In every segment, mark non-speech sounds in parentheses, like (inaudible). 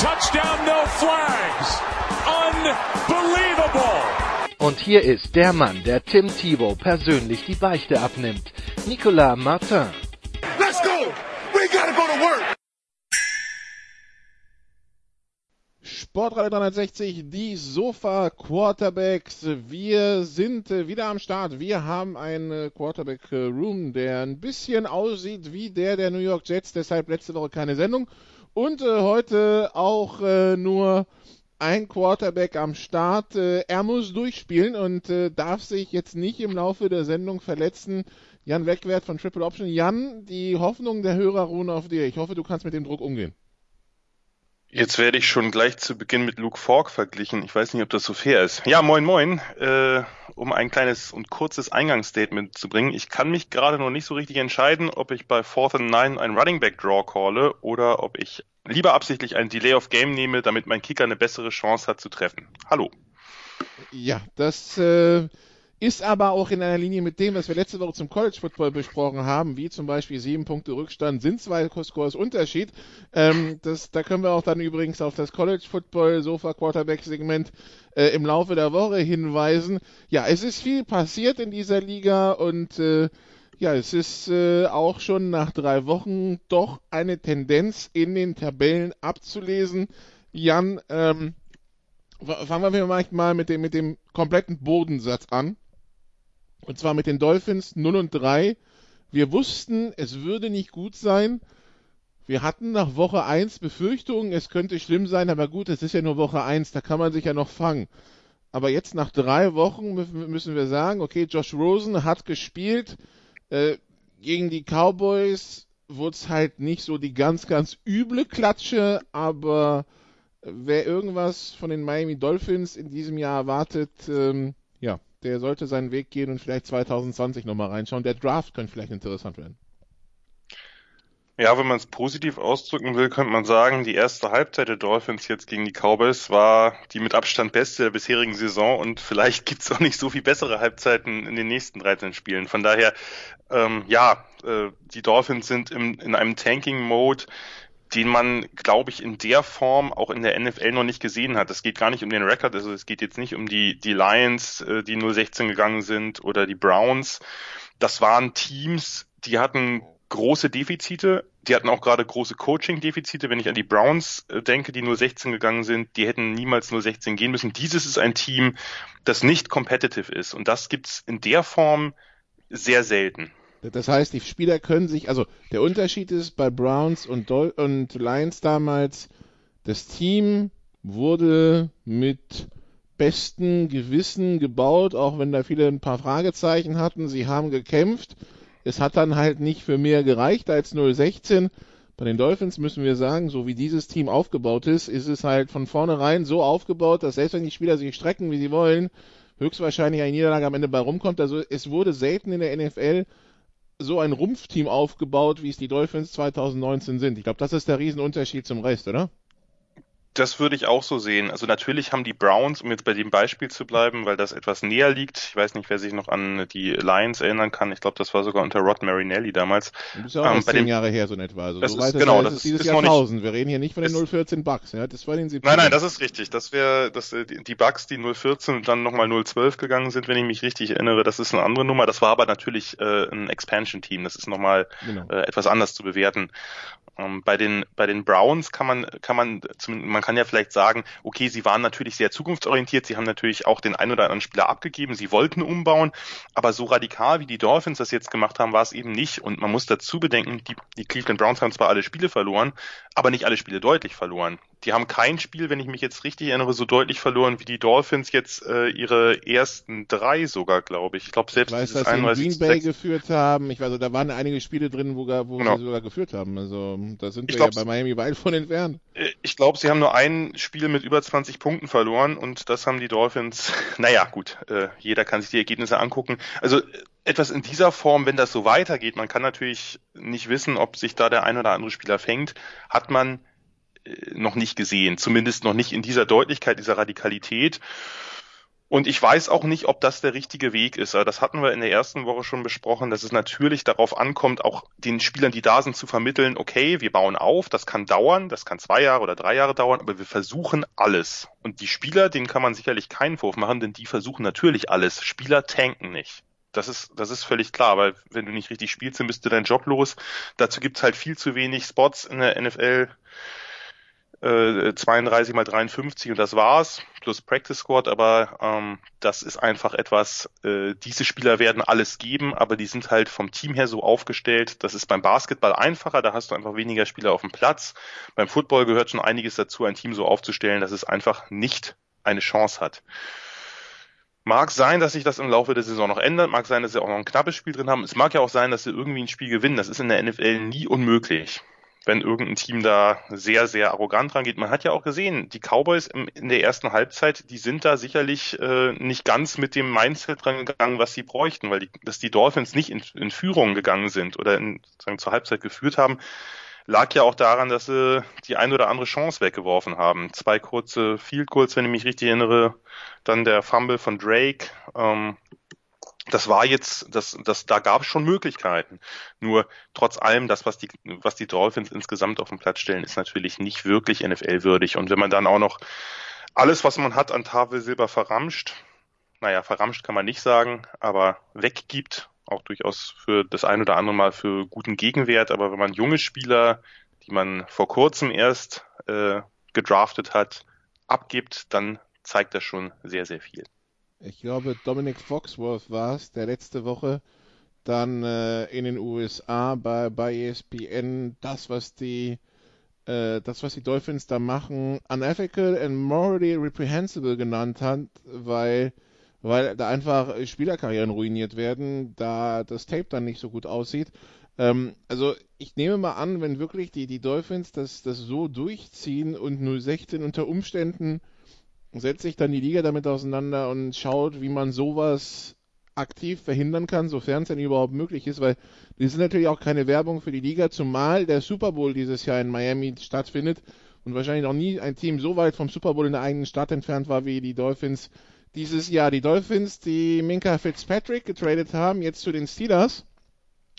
touchdown, no flags. Unbelievable. Und hier ist der Mann, der Tim Thibault persönlich die Beichte abnimmt. Nicolas Martin. Let's go. We gotta go to work. Sportradio 360, die Sofa Quarterbacks. Wir sind äh, wieder am Start. Wir haben einen Quarterback Room, der ein bisschen aussieht wie der der New York Jets, deshalb letzte Woche keine Sendung. Und äh, heute auch äh, nur ein Quarterback am Start. Äh, er muss durchspielen und äh, darf sich jetzt nicht im Laufe der Sendung verletzen. Jan Wegwert von Triple Option. Jan, die Hoffnung der Hörer ruhen auf dir. Ich hoffe, du kannst mit dem Druck umgehen. Jetzt werde ich schon gleich zu Beginn mit Luke Falk verglichen. Ich weiß nicht, ob das so fair ist. Ja, moin moin. Äh, um ein kleines und kurzes Eingangsstatement zu bringen. Ich kann mich gerade noch nicht so richtig entscheiden, ob ich bei Fourth and Nine ein Running Back Draw calle oder ob ich lieber absichtlich ein Delay of Game nehme, damit mein Kicker eine bessere Chance hat zu treffen. Hallo. Ja, das äh, ist aber auch in einer Linie mit dem, was wir letzte Woche zum College Football besprochen haben, wie zum Beispiel sieben Punkte Rückstand sind zwei Scores Unterschied. Ähm, das, da können wir auch dann übrigens auf das College Football Sofa Quarterback Segment äh, im Laufe der Woche hinweisen. Ja, es ist viel passiert in dieser Liga und äh, ja, es ist äh, auch schon nach drei Wochen doch eine Tendenz in den Tabellen abzulesen. Jan, ähm, fangen wir vielleicht mal mit dem, mit dem kompletten Bodensatz an. Und zwar mit den Dolphins 0 und 3. Wir wussten, es würde nicht gut sein. Wir hatten nach Woche 1 Befürchtungen, es könnte schlimm sein, aber gut, es ist ja nur Woche 1, da kann man sich ja noch fangen. Aber jetzt nach drei Wochen müssen wir sagen, okay, Josh Rosen hat gespielt. Äh, gegen die Cowboys wurde es halt nicht so die ganz, ganz üble Klatsche, aber wer irgendwas von den Miami Dolphins in diesem Jahr erwartet, ähm, ja, der sollte seinen Weg gehen und vielleicht 2020 nochmal reinschauen. Der Draft könnte vielleicht interessant werden. Ja, wenn man es positiv ausdrücken will, könnte man sagen, die erste Halbzeit der Dolphins jetzt gegen die Cowboys war die mit Abstand beste der bisherigen Saison und vielleicht gibt's auch nicht so viel bessere Halbzeiten in den nächsten 13 Spielen. Von daher, ähm, ja, äh, die Dolphins sind im, in einem Tanking-Mode, den man, glaube ich, in der Form auch in der NFL noch nicht gesehen hat. Es geht gar nicht um den Rekord, also es geht jetzt nicht um die, die Lions, äh, die 016 gegangen sind oder die Browns. Das waren Teams, die hatten große Defizite. Die hatten auch gerade große Coaching-Defizite. Wenn ich an die Browns äh, denke, die nur 16 gegangen sind, die hätten niemals nur 16 gehen müssen. Dieses ist ein Team, das nicht competitive ist. Und das gibt's in der Form sehr selten. Das heißt, die Spieler können sich, also der Unterschied ist bei Browns und, Dol und Lions damals, das Team wurde mit bestem Gewissen gebaut, auch wenn da viele ein paar Fragezeichen hatten. Sie haben gekämpft es hat dann halt nicht für mehr gereicht als 016. Bei den Dolphins müssen wir sagen, so wie dieses Team aufgebaut ist, ist es halt von vornherein so aufgebaut, dass selbst wenn die Spieler sich strecken, wie sie wollen, höchstwahrscheinlich eine Niederlage am Ende bei rumkommt. Also es wurde selten in der NFL so ein Rumpfteam aufgebaut, wie es die Dolphins 2019 sind. Ich glaube, das ist der Riesenunterschied zum Rest, oder? Das würde ich auch so sehen. Also natürlich haben die Browns, um jetzt bei dem Beispiel zu bleiben, weil das etwas näher liegt, ich weiß nicht, wer sich noch an die Lions erinnern kann, ich glaube, das war sogar unter Rod Marinelli damals. Das ist ja auch ähm, zehn Jahre her so in etwa. Also das so ist, genau, das ist dieses ist Jahr noch 1000. Wir reden hier nicht von den 014 Bucks, ja, das war den 70 Nein, nein, das ist richtig. Das wäre das die Bucks, die 014 und dann nochmal 012 gegangen sind, wenn ich mich richtig erinnere, das ist eine andere Nummer. Das war aber natürlich äh, ein Expansion Team, das ist nochmal genau. äh, etwas anders zu bewerten. Ähm, bei den bei den Browns kann man kann man man kann ja vielleicht sagen, okay, sie waren natürlich sehr zukunftsorientiert, sie haben natürlich auch den ein oder anderen Spieler abgegeben, sie wollten umbauen, aber so radikal wie die Dolphins das jetzt gemacht haben, war es eben nicht. Und man muss dazu bedenken, die, die Cleveland Browns haben zwar alle Spiele verloren, aber nicht alle Spiele deutlich verloren. Die haben kein Spiel, wenn ich mich jetzt richtig erinnere, so deutlich verloren wie die Dolphins jetzt äh, ihre ersten drei sogar, glaube ich. Ich glaube selbst ich weiß, dass sie in Green Bay geführt haben. Ich weiß, also, da waren einige Spiele drin, wo, wo genau. sie sogar geführt haben. Also da sind wir glaub, ja bei Miami weit von entfernt. Äh, Ich glaube, sie haben nur ein Spiel mit über 20 Punkten verloren und das haben die Dolphins, (laughs) naja, gut, äh, jeder kann sich die Ergebnisse angucken. Also etwas in dieser Form, wenn das so weitergeht, man kann natürlich nicht wissen, ob sich da der ein oder andere Spieler fängt, hat man noch nicht gesehen, zumindest noch nicht in dieser Deutlichkeit, dieser Radikalität. Und ich weiß auch nicht, ob das der richtige Weg ist. Das hatten wir in der ersten Woche schon besprochen, dass es natürlich darauf ankommt, auch den Spielern, die da sind, zu vermitteln, okay, wir bauen auf, das kann dauern, das kann zwei Jahre oder drei Jahre dauern, aber wir versuchen alles. Und die Spieler, denen kann man sicherlich keinen Vorwurf machen, denn die versuchen natürlich alles. Spieler tanken nicht. Das ist, das ist völlig klar, weil wenn du nicht richtig spielst, dann bist du dein Job los. Dazu gibt's halt viel zu wenig Spots in der NFL. 32 äh, mal 53 und das war's, plus Practice Squad, aber ähm, das ist einfach etwas, äh, diese Spieler werden alles geben, aber die sind halt vom Team her so aufgestellt, das ist beim Basketball einfacher, da hast du einfach weniger Spieler auf dem Platz. Beim Football gehört schon einiges dazu, ein Team so aufzustellen, dass es einfach nicht eine Chance hat. Mag sein, dass sich das im Laufe der Saison noch ändert, mag sein, dass sie auch noch ein knappes Spiel drin haben. Es mag ja auch sein, dass sie irgendwie ein Spiel gewinnen. Das ist in der NFL nie unmöglich wenn irgendein Team da sehr, sehr arrogant rangeht. Man hat ja auch gesehen, die Cowboys im, in der ersten Halbzeit, die sind da sicherlich äh, nicht ganz mit dem Mindset rangegangen, was sie bräuchten, weil die, dass die Dolphins nicht in, in Führung gegangen sind oder in, sagen, zur Halbzeit geführt haben, lag ja auch daran, dass sie die ein oder andere Chance weggeworfen haben. Zwei kurze Field Goals, wenn ich mich richtig erinnere, dann der Fumble von Drake. Ähm, das war jetzt, das, das, da gab es schon Möglichkeiten. Nur trotz allem, das, was die, was die Dolphins insgesamt auf den Platz stellen, ist natürlich nicht wirklich NFL-würdig. Und wenn man dann auch noch alles, was man hat, an Tafelsilber verramscht, naja, verramscht kann man nicht sagen, aber weggibt, auch durchaus für das ein oder andere Mal für guten Gegenwert. Aber wenn man junge Spieler, die man vor kurzem erst äh, gedraftet hat, abgibt, dann zeigt das schon sehr, sehr viel ich glaube, Dominic Foxworth war es, der letzte Woche dann äh, in den USA bei, bei ESPN das, was die äh, das, was die Dolphins da machen, unethical and morally reprehensible genannt hat, weil weil da einfach Spielerkarrieren ruiniert werden, da das Tape dann nicht so gut aussieht. Ähm, also ich nehme mal an, wenn wirklich die, die Dolphins das, das so durchziehen und 016 unter Umständen setzt sich dann die Liga damit auseinander und schaut, wie man sowas aktiv verhindern kann, sofern es denn überhaupt möglich ist, weil das ist natürlich auch keine Werbung für die Liga, zumal der Super Bowl dieses Jahr in Miami stattfindet und wahrscheinlich noch nie ein Team so weit vom Super Bowl in der eigenen Stadt entfernt war wie die Dolphins dieses Jahr. Die Dolphins, die Minka Fitzpatrick getradet haben, jetzt zu den Steelers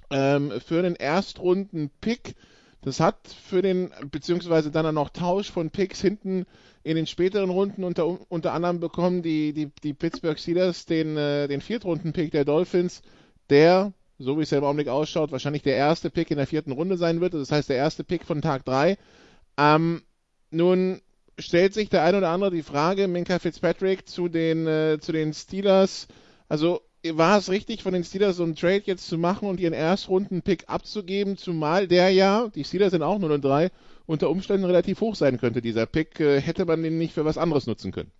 ähm, für den Erstrunden-Pick. Das hat für den, beziehungsweise dann noch Tausch von Picks hinten in den späteren Runden unter, unter anderem bekommen die, die, die Pittsburgh Steelers den, äh, den Viertrunden-Pick der Dolphins, der, so wie es ja im Augenblick ausschaut, wahrscheinlich der erste Pick in der vierten Runde sein wird. Das heißt, der erste Pick von Tag 3. Ähm, nun stellt sich der ein oder andere die Frage, Minka Fitzpatrick zu den, äh, zu den Steelers. Also war es richtig von den Steelers so einen Trade jetzt zu machen und ihren Erstrunden-Pick abzugeben, zumal der ja, die Steelers sind auch 0 und 3, unter Umständen relativ hoch sein könnte, dieser Pick, äh, hätte man den nicht für was anderes nutzen können.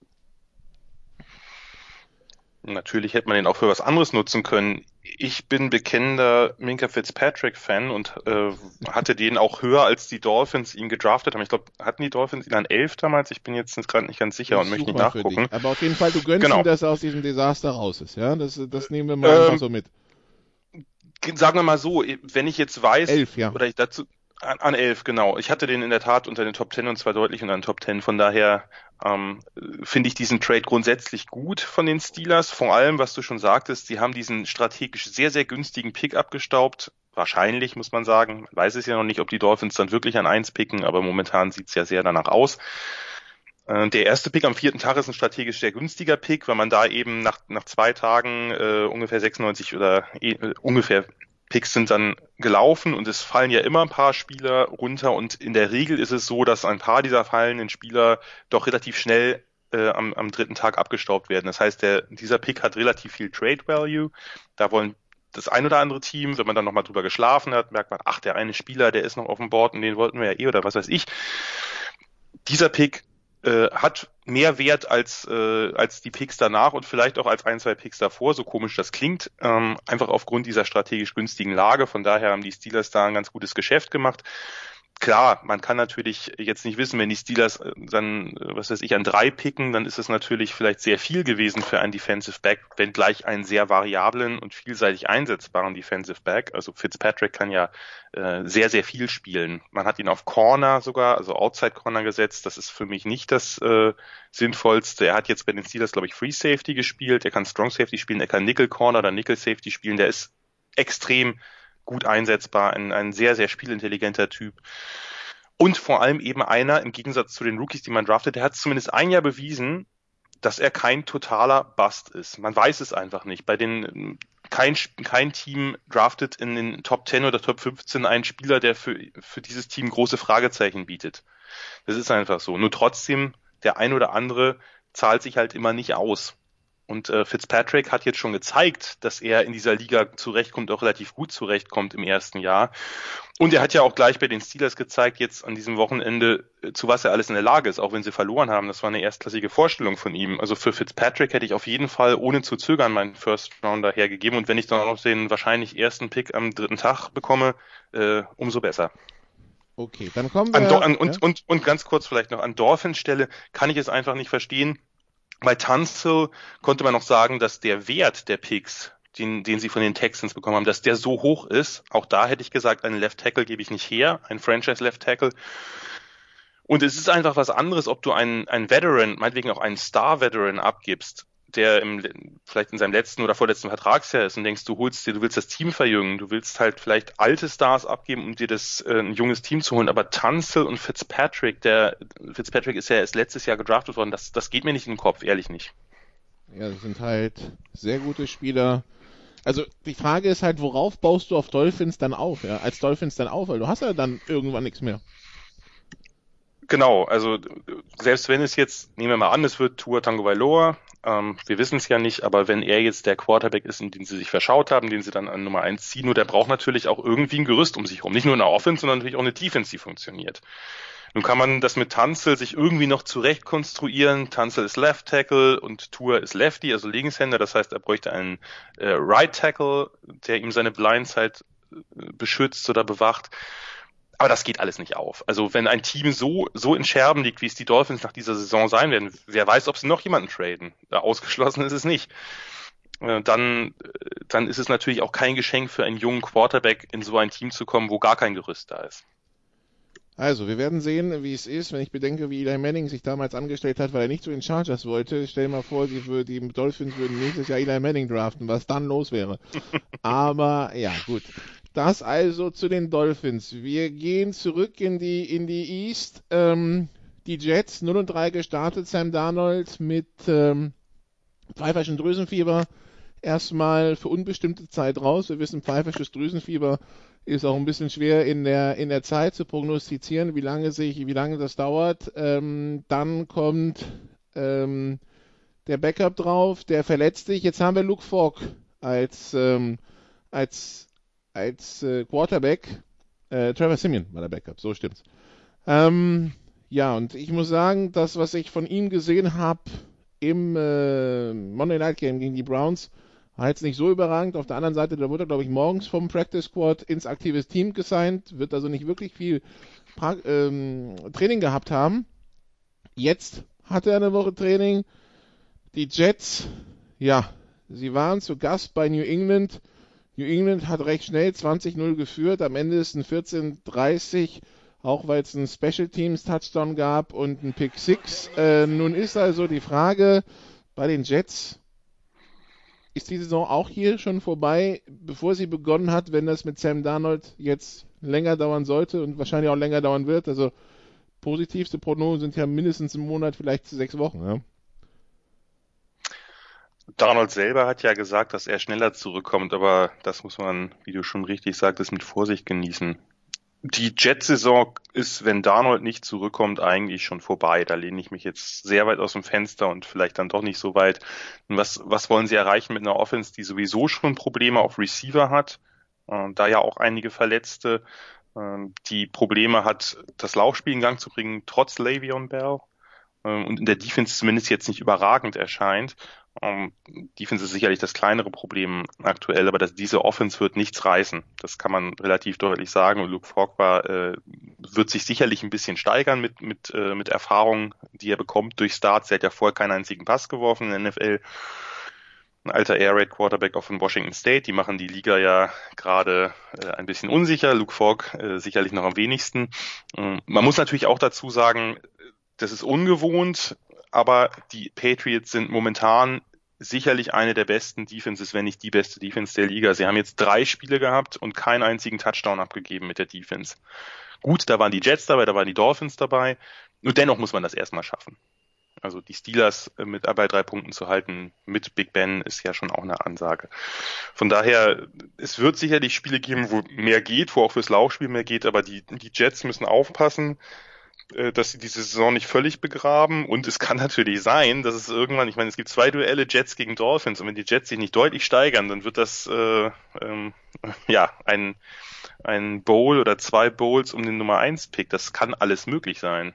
Natürlich hätte man den auch für was anderes nutzen können. Ich bin bekennender Minka Fitzpatrick-Fan und äh, hatte den auch höher, als die Dolphins ihn gedraftet haben. Ich glaube, hatten die Dolphins ihn an elf damals? Ich bin jetzt gerade nicht ganz sicher ich und möchte nicht nachgucken. Aber auf jeden Fall, du gönnst genau. ihm, dass er aus diesem Desaster raus ist. Ja, das, das nehmen wir mal ähm, einfach so mit. Sagen wir mal so, wenn ich jetzt weiß, elf, ja. oder ich dazu, an, an elf, genau. Ich hatte den in der Tat unter den Top Ten und zwar deutlich unter den Top Ten. Von daher ähm, finde ich diesen Trade grundsätzlich gut von den Steelers. Vor allem, was du schon sagtest, sie haben diesen strategisch sehr, sehr günstigen Pick abgestaubt. Wahrscheinlich, muss man sagen. Weiß es ja noch nicht, ob die Dolphins dann wirklich an eins picken, aber momentan sieht's ja sehr danach aus. Äh, der erste Pick am vierten Tag ist ein strategisch sehr günstiger Pick, weil man da eben nach, nach zwei Tagen äh, ungefähr 96 oder äh, ungefähr Picks sind dann gelaufen und es fallen ja immer ein paar Spieler runter und in der Regel ist es so, dass ein paar dieser fallenden Spieler doch relativ schnell äh, am, am dritten Tag abgestaubt werden. Das heißt, der, dieser Pick hat relativ viel Trade Value. Da wollen das ein oder andere Team, wenn man dann nochmal drüber geschlafen hat, merkt man, ach, der eine Spieler, der ist noch auf dem Board und den wollten wir ja eh oder was weiß ich. Dieser Pick äh, hat mehr Wert als, äh, als die Picks danach und vielleicht auch als ein, zwei Picks davor, so komisch das klingt, ähm, einfach aufgrund dieser strategisch günstigen Lage. Von daher haben die Steelers da ein ganz gutes Geschäft gemacht. Klar, man kann natürlich jetzt nicht wissen, wenn die Steelers äh, dann, äh, was weiß ich, an drei picken, dann ist es natürlich vielleicht sehr viel gewesen für einen Defensive Back, wenn gleich einen sehr variablen und vielseitig einsetzbaren Defensive Back. Also Fitzpatrick kann ja äh, sehr, sehr viel spielen. Man hat ihn auf Corner sogar, also Outside Corner gesetzt. Das ist für mich nicht das äh, Sinnvollste. Er hat jetzt bei den Steelers, glaube ich, Free Safety gespielt. Er kann Strong Safety spielen, er kann Nickel Corner oder Nickel Safety spielen. Der ist extrem gut einsetzbar, ein, ein sehr, sehr spielintelligenter Typ. Und vor allem eben einer, im Gegensatz zu den Rookies, die man draftet, der hat zumindest ein Jahr bewiesen, dass er kein totaler Bust ist. Man weiß es einfach nicht. Bei den kein, kein Team draftet in den Top 10 oder Top 15 einen Spieler, der für, für dieses Team große Fragezeichen bietet. Das ist einfach so. Nur trotzdem, der ein oder andere zahlt sich halt immer nicht aus. Und äh, Fitzpatrick hat jetzt schon gezeigt, dass er in dieser Liga zurechtkommt, auch relativ gut zurechtkommt im ersten Jahr. Und er hat ja auch gleich bei den Steelers gezeigt, jetzt an diesem Wochenende, äh, zu was er alles in der Lage ist, auch wenn sie verloren haben. Das war eine erstklassige Vorstellung von ihm. Also für Fitzpatrick hätte ich auf jeden Fall ohne zu zögern meinen First Rounder hergegeben. Und wenn ich dann auch noch den wahrscheinlich ersten Pick am dritten Tag bekomme, äh, umso besser. Okay, dann kommen wir. An, an, und, ja? und, und ganz kurz vielleicht noch an Dolphins Stelle kann ich es einfach nicht verstehen bei Tunsil konnte man noch sagen, dass der Wert der Picks, den, den sie von den Texans bekommen haben, dass der so hoch ist. Auch da hätte ich gesagt, einen Left Tackle gebe ich nicht her, ein Franchise Left Tackle. Und es ist einfach was anderes, ob du einen, einen Veteran, meinetwegen auch einen Star Veteran abgibst, der im, vielleicht in seinem letzten oder vorletzten Vertragsjahr ist und denkst, du holst dir, du willst das Team verjüngen, du willst halt vielleicht alte Stars abgeben, um dir das äh, ein junges Team zu holen. Aber Tunzel und Fitzpatrick, der Fitzpatrick ist ja erst letztes Jahr gedraftet worden, das, das geht mir nicht in den Kopf, ehrlich nicht. Ja, das sind halt sehr gute Spieler. Also die Frage ist halt, worauf baust du auf Dolphins dann auf, ja, als Dolphins dann auf, weil du hast ja dann irgendwann nichts mehr. Genau, also selbst wenn es jetzt, nehmen wir mal an, es wird Tour Tango Vailoa, ähm, wir wissen es ja nicht, aber wenn er jetzt der Quarterback ist, in den sie sich verschaut haben, den sie dann an Nummer eins ziehen, nur der braucht natürlich auch irgendwie ein Gerüst um sich herum. Nicht nur eine Offense, sondern natürlich auch eine Defense, die funktioniert. Nun kann man das mit Tanzel sich irgendwie noch zurecht konstruieren. Tanzel ist Left Tackle und Tour ist Lefty, also Linkshänder. Das heißt, er bräuchte einen äh, Right Tackle, der ihm seine Blindside äh, beschützt oder bewacht. Aber das geht alles nicht auf. Also wenn ein Team so, so in Scherben liegt, wie es die Dolphins nach dieser Saison sein werden, wer weiß, ob sie noch jemanden traden. Ausgeschlossen ist es nicht. Äh, dann, dann ist es natürlich auch kein Geschenk für einen jungen Quarterback, in so ein Team zu kommen, wo gar kein Gerüst da ist. Also, wir werden sehen, wie es ist, wenn ich bedenke, wie Eli Manning sich damals angestellt hat, weil er nicht zu den Chargers wollte. Stell dir mal vor, die, die Dolphins würden nächstes Jahr Eli Manning draften, was dann los wäre. (laughs) Aber ja, gut. Das also zu den Dolphins. Wir gehen zurück in die, in die East. Ähm, die Jets 0 und 3 gestartet. Sam Darnold mit ähm, pfeiferschen Drüsenfieber erstmal für unbestimmte Zeit raus. Wir wissen, pfeifersches Drüsenfieber ist auch ein bisschen schwer in der, in der Zeit zu prognostizieren, wie lange sich, wie lange das dauert. Ähm, dann kommt ähm, der Backup drauf, der verletzt sich. Jetzt haben wir Luke Falk als, ähm, als als äh, Quarterback. Äh, Trevor Simeon war der Backup, so stimmt's. Ähm, ja, und ich muss sagen, das, was ich von ihm gesehen habe im äh, Monday Night Game gegen die Browns, war jetzt nicht so überragend. Auf der anderen Seite, da wurde er, glaube ich, morgens vom Practice Squad ins aktives Team gesigned, wird also nicht wirklich viel pra ähm, Training gehabt haben. Jetzt hat er eine Woche Training. Die Jets, ja, sie waren zu Gast bei New England New England hat recht schnell 20-0 geführt. Am Ende ist ein 14-30, auch weil es einen Special Teams Touchdown gab und ein Pick 6. Äh, nun ist also die Frage bei den Jets, ist die Saison auch hier schon vorbei, bevor sie begonnen hat, wenn das mit Sam Darnold jetzt länger dauern sollte und wahrscheinlich auch länger dauern wird? Also positivste Prognosen sind ja mindestens im Monat, vielleicht sechs Wochen. Ja? Donald selber hat ja gesagt, dass er schneller zurückkommt, aber das muss man, wie du schon richtig sagtest, mit Vorsicht genießen. Die Jet-Saison ist, wenn Darnold nicht zurückkommt, eigentlich schon vorbei. Da lehne ich mich jetzt sehr weit aus dem Fenster und vielleicht dann doch nicht so weit. Was, was wollen sie erreichen mit einer Offense, die sowieso schon Probleme auf Receiver hat? Äh, da ja auch einige Verletzte, äh, die Probleme hat, das Laufspiel in Gang zu bringen, trotz Le'Veon Bell. Ähm, und in der Defense zumindest jetzt nicht überragend erscheint. Um, Defense ist sicherlich das kleinere Problem aktuell, aber dass diese Offense wird nichts reißen. Das kann man relativ deutlich sagen. Und Luke Falk war, äh, wird sich sicherlich ein bisschen steigern mit, mit, äh, mit Erfahrungen, die er bekommt durch Starts. Er hat ja vorher keinen einzigen Pass geworfen in der NFL. Ein alter Air Raid Quarterback auch von Washington State. Die machen die Liga ja gerade äh, ein bisschen unsicher. Luke Falk äh, sicherlich noch am wenigsten. Ähm, man muss natürlich auch dazu sagen, das ist ungewohnt aber die Patriots sind momentan sicherlich eine der besten Defenses, wenn nicht die beste Defense der Liga. Sie haben jetzt drei Spiele gehabt und keinen einzigen Touchdown abgegeben mit der Defense. Gut, da waren die Jets dabei, da waren die Dolphins dabei. Nur dennoch muss man das erstmal schaffen. Also die Steelers äh, mit bei drei Punkten zu halten mit Big Ben ist ja schon auch eine Ansage. Von daher, es wird sicherlich Spiele geben, wo mehr geht, wo auch fürs Laufspiel mehr geht, aber die, die Jets müssen aufpassen dass sie diese Saison nicht völlig begraben. Und es kann (laughs) natürlich sein, dass es irgendwann, ich meine, es gibt zwei Duelle Jets gegen Dolphins und wenn die Jets sich nicht deutlich steigern, dann wird das äh, ähm, (laughs) ja ein, ein Bowl oder zwei Bowls um den Nummer 1 Pick. Das kann alles möglich sein.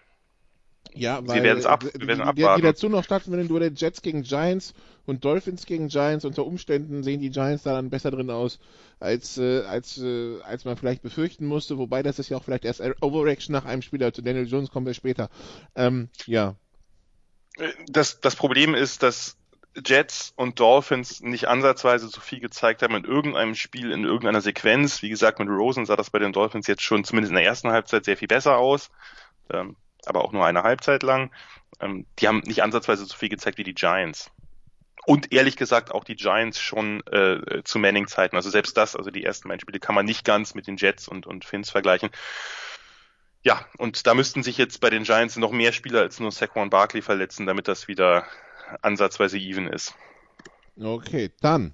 Ja, weil Sie werden es ab, wir werden die, die dazu noch stattfinden, Duelle Jets gegen Giants und Dolphins gegen Giants. Unter Umständen sehen die Giants da dann besser drin aus, als, äh, als, äh, als man vielleicht befürchten musste. Wobei das ist ja auch vielleicht erst Overreaction nach einem Spieler. Zu Daniel Jones kommen wir später. Ähm, ja. Das, das Problem ist, dass Jets und Dolphins nicht ansatzweise so viel gezeigt haben in irgendeinem Spiel, in irgendeiner Sequenz. Wie gesagt, mit Rosen sah das bei den Dolphins jetzt schon zumindest in der ersten Halbzeit sehr viel besser aus. Ähm, aber auch nur eine Halbzeit lang. Ähm, die haben nicht ansatzweise so viel gezeigt wie die Giants. Und ehrlich gesagt auch die Giants schon äh, zu Manning-Zeiten. Also selbst das, also die ersten beiden Spiele kann man nicht ganz mit den Jets und, und Finns vergleichen. Ja, und da müssten sich jetzt bei den Giants noch mehr Spieler als nur Saquon Barkley verletzen, damit das wieder ansatzweise even ist. Okay, dann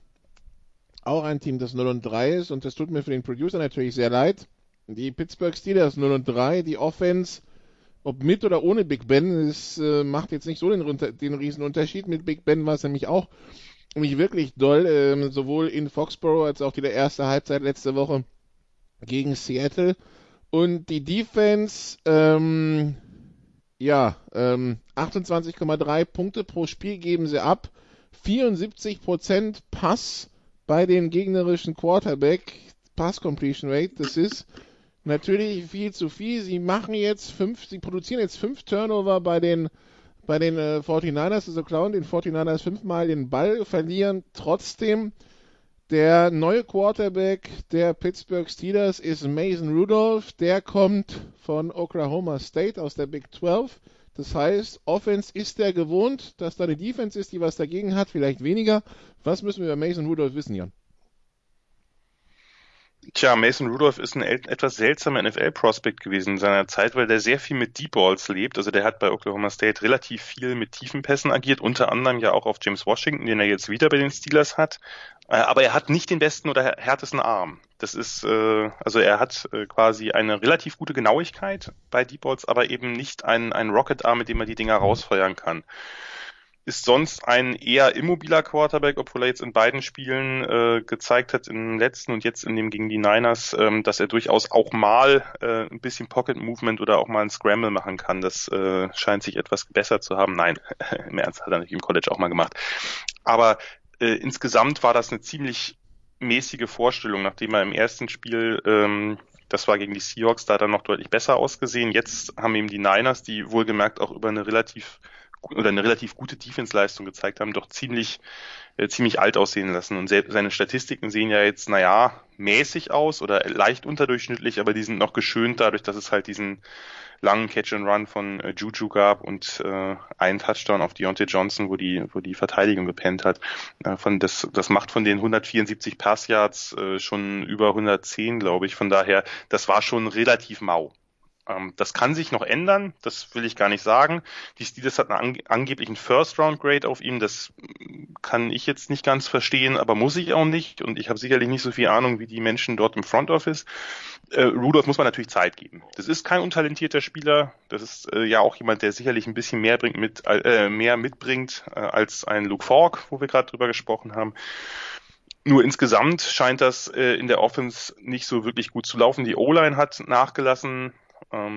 auch ein Team, das 0 und 3 ist und das tut mir für den Producer natürlich sehr leid. Die Pittsburgh Steelers 0 und 3, die Offense ob mit oder ohne Big Ben, es äh, macht jetzt nicht so den, den riesen Unterschied. Mit Big Ben war es nämlich auch nicht wirklich doll, ähm, sowohl in Foxborough als auch die der erste Halbzeit letzte Woche gegen Seattle. Und die Defense, ähm, ja, ähm, 28,3 Punkte pro Spiel geben sie ab. 74% Pass bei dem gegnerischen Quarterback, Pass Completion Rate, das ist natürlich viel zu viel. Sie machen jetzt fünf, sie produzieren jetzt fünf Turnover bei den bei den äh, 49ers, also klauen den 49ers fünfmal den Ball, verlieren trotzdem. Der neue Quarterback der Pittsburgh Steelers ist Mason Rudolph. Der kommt von Oklahoma State aus der Big 12. Das heißt, Offense ist der gewohnt, dass da eine Defense ist, die was dagegen hat, vielleicht weniger. Was müssen wir über Mason Rudolph wissen, Jan? Tja, Mason Rudolph ist ein etwas seltsamer NFL-Prospect gewesen in seiner Zeit, weil der sehr viel mit Deep Balls lebt. Also der hat bei Oklahoma State relativ viel mit tiefen Pässen agiert, unter anderem ja auch auf James Washington, den er jetzt wieder bei den Steelers hat. Äh, aber er hat nicht den besten oder härtesten Arm. Das ist, äh, also er hat äh, quasi eine relativ gute Genauigkeit bei Deep Balls, aber eben nicht einen, einen Rocket-Arm, mit dem er die Dinger rausfeuern kann ist sonst ein eher immobiler Quarterback, obwohl er jetzt in beiden Spielen äh, gezeigt hat, im letzten und jetzt in dem gegen die Niners, ähm, dass er durchaus auch mal äh, ein bisschen Pocket Movement oder auch mal ein Scramble machen kann. Das äh, scheint sich etwas besser zu haben. Nein, (laughs) im Ernst hat er natürlich im College auch mal gemacht. Aber äh, insgesamt war das eine ziemlich mäßige Vorstellung, nachdem er im ersten Spiel ähm, das war gegen die Seahawks da dann noch deutlich besser ausgesehen. Jetzt haben ihm die Niners, die wohlgemerkt auch über eine relativ oder eine relativ gute Defense-Leistung gezeigt haben, doch ziemlich, äh, ziemlich alt aussehen lassen. Und seine Statistiken sehen ja jetzt, naja, mäßig aus oder leicht unterdurchschnittlich, aber die sind noch geschönt dadurch, dass es halt diesen langen Catch and Run von äh, Juju gab und äh, einen Touchdown auf Deontay Johnson, wo die, wo die Verteidigung gepennt hat. Äh, von das, das macht von den 174 Passyards äh, schon über 110, glaube ich. Von daher, das war schon relativ mau. Ähm, das kann sich noch ändern, das will ich gar nicht sagen. Die Steelers hatten ange angeblich einen First-Round-Grade auf ihm, das kann ich jetzt nicht ganz verstehen, aber muss ich auch nicht und ich habe sicherlich nicht so viel Ahnung wie die Menschen dort im Front Office. Äh, Rudolph muss man natürlich Zeit geben. Das ist kein untalentierter Spieler, das ist äh, ja auch jemand, der sicherlich ein bisschen mehr bringt mit äh, mehr mitbringt äh, als ein Luke Falk, wo wir gerade drüber gesprochen haben. Nur insgesamt scheint das äh, in der Offense nicht so wirklich gut zu laufen. Die O-Line hat nachgelassen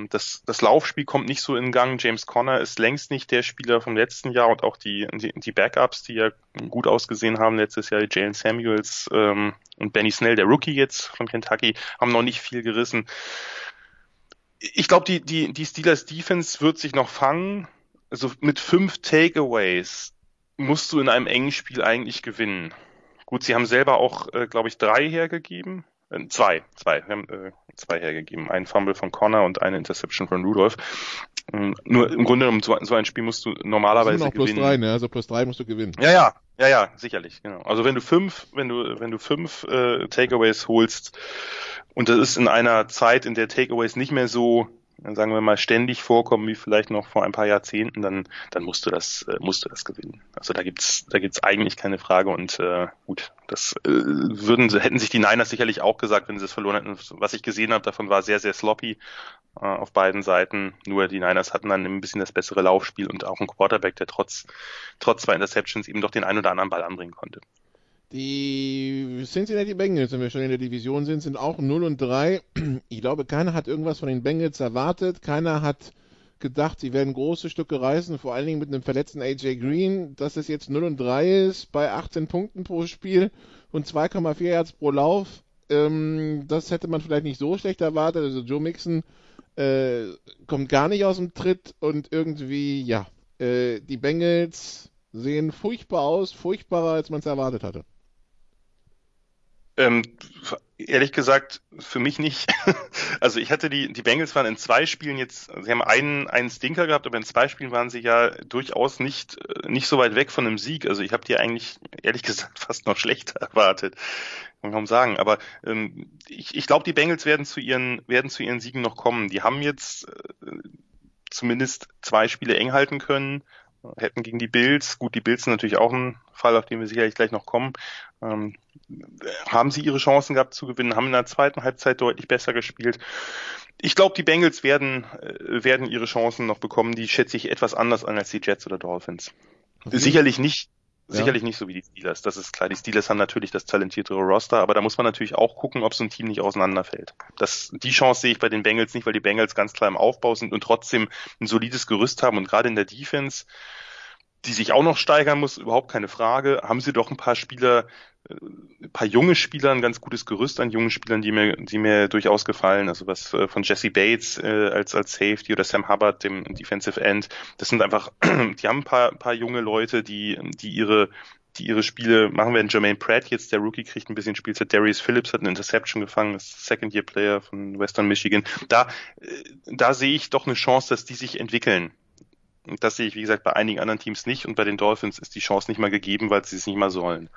das, das Laufspiel kommt nicht so in Gang. James Conner ist längst nicht der Spieler vom letzten Jahr und auch die, die, die Backups, die ja gut ausgesehen haben letztes Jahr, Jalen Samuels ähm, und Benny Snell, der Rookie jetzt von Kentucky, haben noch nicht viel gerissen. Ich glaube, die, die, die Steelers Defense wird sich noch fangen. Also mit fünf Takeaways musst du in einem engen Spiel eigentlich gewinnen. Gut, sie haben selber auch, äh, glaube ich, drei hergegeben. Äh, zwei, zwei, wir haben äh, zwei hergegeben. Ein Fumble von Connor und eine Interception von Rudolph. Ähm, nur im Grunde um so, so ein Spiel musst du normalerweise das sind plus drei, ne? Also plus drei musst du gewinnen. Ja, ja, ja, ja, sicherlich, genau. Also wenn du fünf, wenn du, wenn du fünf äh, Takeaways holst und das ist in einer Zeit, in der Takeaways nicht mehr so sagen wir mal, ständig vorkommen wie vielleicht noch vor ein paar Jahrzehnten, dann, dann musst du das, äh, musst du das gewinnen. Also da gibt's, da gibt's eigentlich keine Frage und äh, gut, das äh, würden, hätten sich die Niners sicherlich auch gesagt, wenn sie es verloren hätten. Was ich gesehen habe, davon war sehr, sehr sloppy äh, auf beiden Seiten. Nur die Niners hatten dann ein bisschen das bessere Laufspiel und auch ein Quarterback, der trotz, trotz zwei Interceptions eben doch den ein oder anderen Ball anbringen konnte. Die Cincinnati Bengals, wenn wir schon in der Division sind, sind auch 0 und 3. Ich glaube, keiner hat irgendwas von den Bengals erwartet. Keiner hat gedacht, sie werden große Stücke reißen, vor allen Dingen mit einem verletzten AJ Green. Dass es jetzt 0 und 3 ist bei 18 Punkten pro Spiel und 2,4 Yards pro Lauf, ähm, das hätte man vielleicht nicht so schlecht erwartet. Also Joe Mixon äh, kommt gar nicht aus dem Tritt und irgendwie, ja, äh, die Bengals sehen furchtbar aus, furchtbarer, als man es erwartet hatte. Ähm, ehrlich gesagt, für mich nicht. (laughs) Also ich hatte die, die Bengals waren in zwei Spielen jetzt, sie haben einen, einen Stinker gehabt, aber in zwei Spielen waren sie ja durchaus nicht, äh, nicht so weit weg von einem Sieg. Also ich habe die eigentlich, ehrlich gesagt, (laughs) fast noch schlechter erwartet. Kann man kaum sagen. Aber ähm, ich, ich glaube, die Bengals werden zu ihren, werden zu ihren Siegen noch kommen. Die haben jetzt äh, zumindest zwei Spiele eng halten können hätten gegen die Bills, gut, die Bills sind natürlich auch ein Fall, auf den wir sicherlich gleich noch kommen, ähm, haben sie ihre Chancen gehabt zu gewinnen, haben in der zweiten Halbzeit deutlich besser gespielt. Ich glaube, die Bengals werden, äh, werden ihre Chancen noch bekommen. Die schätze ich etwas anders an als die Jets oder Dolphins. Okay. Sicherlich nicht ja. Sicherlich nicht so wie die Steelers, das ist klar. Die Steelers haben natürlich das talentiertere Roster, aber da muss man natürlich auch gucken, ob so ein Team nicht auseinanderfällt. Das, die Chance sehe ich bei den Bengals nicht, weil die Bengals ganz klar im Aufbau sind und trotzdem ein solides Gerüst haben und gerade in der Defense, die sich auch noch steigern muss, überhaupt keine Frage, haben sie doch ein paar Spieler, ein paar junge Spieler, ein ganz gutes Gerüst an jungen Spielern, die mir, die mir durchaus gefallen. Also was äh, von Jesse Bates äh, als als Safety oder Sam Hubbard, dem Defensive End. Das sind einfach, (clears throat) die haben ein paar, paar junge Leute, die, die ihre die ihre Spiele machen werden. Jermaine Pratt jetzt, der Rookie, kriegt ein bisschen Spielzeit. Darius Phillips hat eine Interception gefangen, ist Second-Year-Player von Western Michigan. Da, äh, da sehe ich doch eine Chance, dass die sich entwickeln. Das sehe ich, wie gesagt, bei einigen anderen Teams nicht und bei den Dolphins ist die Chance nicht mal gegeben, weil sie es nicht mal sollen.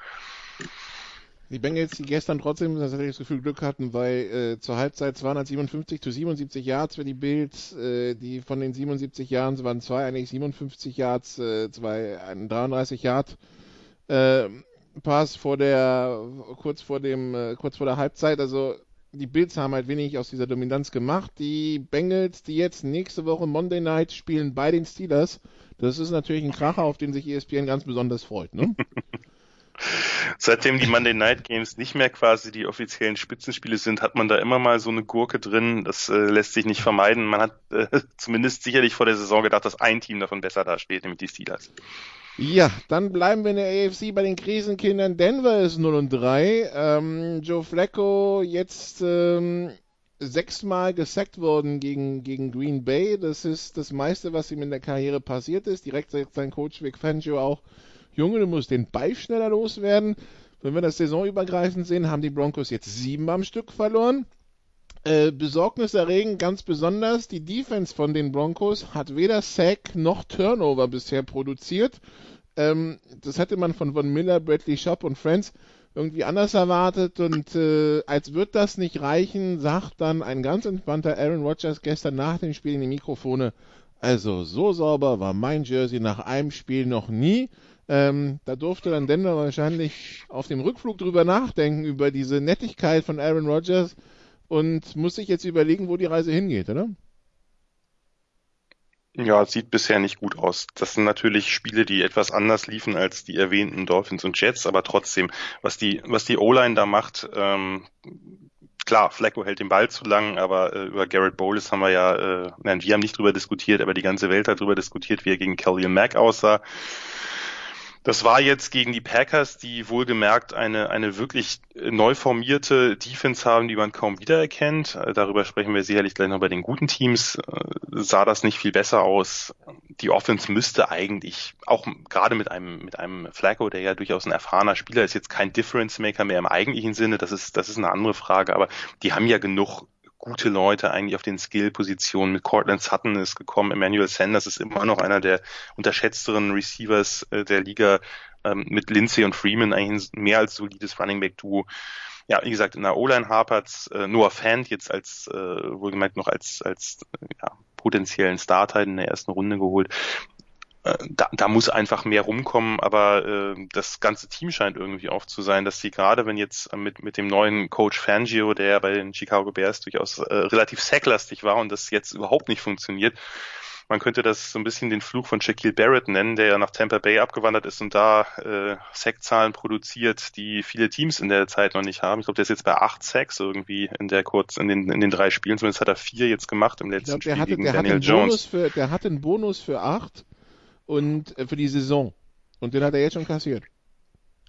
Die Bengals, die gestern trotzdem, das hatte ich das Gefühl, Glück hatten, weil äh, zur Halbzeit 257 zu 77 Yards für die Bills, äh, die von den 77 Jahren waren zwei eigentlich 57 Yards, äh, zwei, ein 33 Yard äh, Pass vor der, kurz vor dem, äh, kurz vor der Halbzeit, also die Bills haben halt wenig aus dieser Dominanz gemacht. Die Bengals, die jetzt nächste Woche Monday Night spielen bei den Steelers, das ist natürlich ein Kracher, auf den sich ESPN ganz besonders freut, ne? (laughs) Seitdem die Monday Night Games nicht mehr quasi die offiziellen Spitzenspiele sind, hat man da immer mal so eine Gurke drin. Das äh, lässt sich nicht vermeiden. Man hat äh, (laughs) zumindest sicherlich vor der Saison gedacht, dass ein Team davon besser dasteht, nämlich die Steelers. Ja, dann bleiben wir in der AFC bei den Krisenkindern. Denver ist 0 und 3. Ähm, Joe Flacco jetzt ähm, sechsmal gesackt worden gegen, gegen Green Bay. Das ist das meiste, was ihm in der Karriere passiert ist. Direkt sagt sein Coach Vic Fangio auch, Junge, du musst den Ball schneller loswerden. Wenn wir das saisonübergreifend sehen, haben die Broncos jetzt sieben am Stück verloren. Äh, besorgniserregend ganz besonders, die Defense von den Broncos hat weder Sack noch Turnover bisher produziert. Ähm, das hätte man von Von Miller, Bradley Shop und Friends irgendwie anders erwartet und äh, als wird das nicht reichen, sagt dann ein ganz entspannter Aaron Rodgers gestern nach dem Spiel in die Mikrofone, also so sauber war mein Jersey nach einem Spiel noch nie. Ähm, da durfte dann Denver wahrscheinlich auf dem Rückflug drüber nachdenken, über diese Nettigkeit von Aaron Rodgers und muss sich jetzt überlegen, wo die Reise hingeht, oder? Ja, sieht bisher nicht gut aus. Das sind natürlich Spiele, die etwas anders liefen als die erwähnten Dolphins und Jets, aber trotzdem, was die, was die O-Line da macht, ähm, klar, Flacco hält den Ball zu lang, aber äh, über Garrett Bowles haben wir ja, äh, nein, wir haben nicht drüber diskutiert, aber die ganze Welt hat drüber diskutiert, wie er gegen Kellyan Mack aussah. Das war jetzt gegen die Packers, die wohlgemerkt eine, eine wirklich neu formierte Defense haben, die man kaum wiedererkennt. Äh, darüber sprechen wir sicherlich gleich noch bei den guten Teams. Äh, sah das nicht viel besser aus. Die Offense müsste eigentlich, auch gerade mit einem, mit einem Flacco, der ja durchaus ein erfahrener Spieler ist, jetzt kein Difference Maker mehr im eigentlichen Sinne. Das ist, das ist eine andere Frage. Aber die haben ja genug gute Leute eigentlich auf den Skill-Positionen. Mit Cortland Sutton ist gekommen, Emmanuel Sanders ist immer noch einer der unterschätzteren Receivers äh, der Liga. Ähm, mit Lindsay und Freeman eigentlich ein mehr als solides Running Back-Duo. Ja, wie gesagt, in der O-Line hapert's. Äh, Noah Fant jetzt als, äh, wohlgemerkt noch als, als ja, potenziellen Starter in der ersten Runde geholt. Äh, da, da muss einfach mehr rumkommen, aber äh, das ganze Team scheint irgendwie auf zu sein, dass sie gerade, wenn jetzt mit, mit dem neuen Coach Fangio, der bei den Chicago Bears durchaus äh, relativ sacklastig war und das jetzt überhaupt nicht funktioniert, man könnte das so ein bisschen den Fluch von Shaquille Barrett nennen, der ja nach Tampa Bay abgewandert ist und da äh, Sackzahlen produziert, die viele Teams in der Zeit noch nicht haben. Ich glaube, der ist jetzt bei acht Sacks irgendwie in der kurz in den in den drei Spielen. Zumindest hat er vier jetzt gemacht im letzten ich glaub, der Spiel hatte, gegen Daniel hat einen Jones. Bonus für, der hat einen Bonus für acht und äh, für die Saison. Und den hat er jetzt schon kassiert.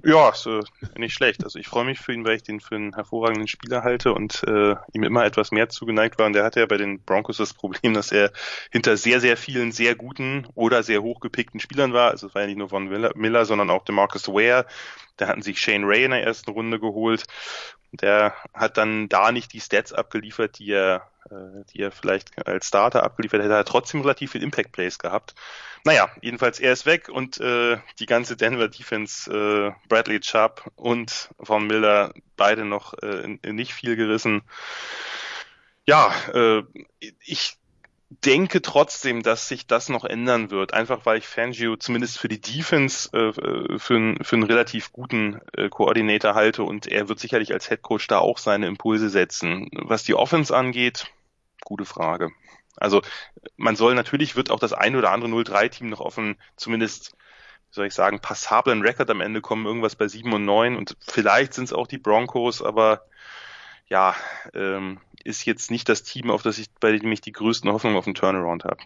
Ja, so nicht schlecht. Also ich freue mich für ihn, weil ich den für einen hervorragenden Spieler halte und äh, ihm immer etwas mehr zugeneigt war. Und der hatte ja bei den Broncos das Problem, dass er hinter sehr, sehr vielen sehr guten oder sehr hochgepickten Spielern war. Also es war ja nicht nur von Miller, Miller sondern auch DeMarcus Ware. Da hatten sich Shane Ray in der ersten Runde geholt. Der hat dann da nicht die Stats abgeliefert, die er, äh, die er vielleicht als Starter abgeliefert hätte. Er hat trotzdem relativ viel Impact Plays gehabt. Naja, jedenfalls er ist weg und äh, die ganze Denver Defense, äh, Bradley Chubb und Von Miller, beide noch äh, nicht viel gerissen. Ja, äh, ich denke trotzdem, dass sich das noch ändern wird, einfach weil ich Fangio zumindest für die Defense äh, für, einen, für einen relativ guten äh, Koordinator halte und er wird sicherlich als Head Coach da auch seine Impulse setzen. Was die Offense angeht, gute Frage. Also man soll natürlich wird auch das ein oder andere 0-3-Team noch offen, zumindest wie soll ich sagen, passablen Rekord am Ende kommen, irgendwas bei 7 und 9 und vielleicht sind es auch die Broncos, aber ja, ähm, ist jetzt nicht das Team, auf das ich, bei dem ich die größten Hoffnungen auf den Turnaround habe.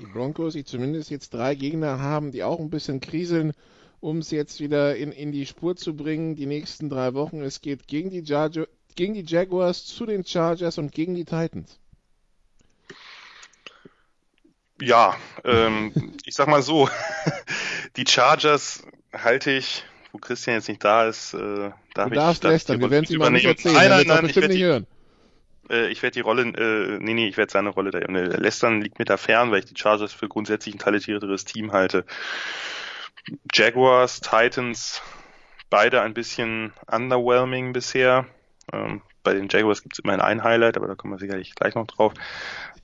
Die Broncos, die zumindest jetzt drei Gegner haben, die auch ein bisschen kriseln, um es jetzt wieder in, in die Spur zu bringen, die nächsten drei Wochen. Es geht gegen die, gegen die Jaguars, zu den Chargers und gegen die Titans. Ja, ähm, (laughs) ich sag mal so, (laughs) die Chargers halte ich, wo Christian jetzt nicht da ist, äh, darf du darfst ich, lästern, wir werden es ihm mal nicht erzählen, nein, nein, nein, ich werde die, hören. Äh, ich werde die Rolle, äh, nee, nee, ich werde seine Rolle da, äh, lästern liegt mir da fern, weil ich die Chargers für grundsätzlich ein talentierteres Team halte. Jaguars, Titans, beide ein bisschen underwhelming bisher. Ähm, bei den Jaguars gibt es immerhin ein Highlight, aber da kommen wir sicherlich gleich noch drauf.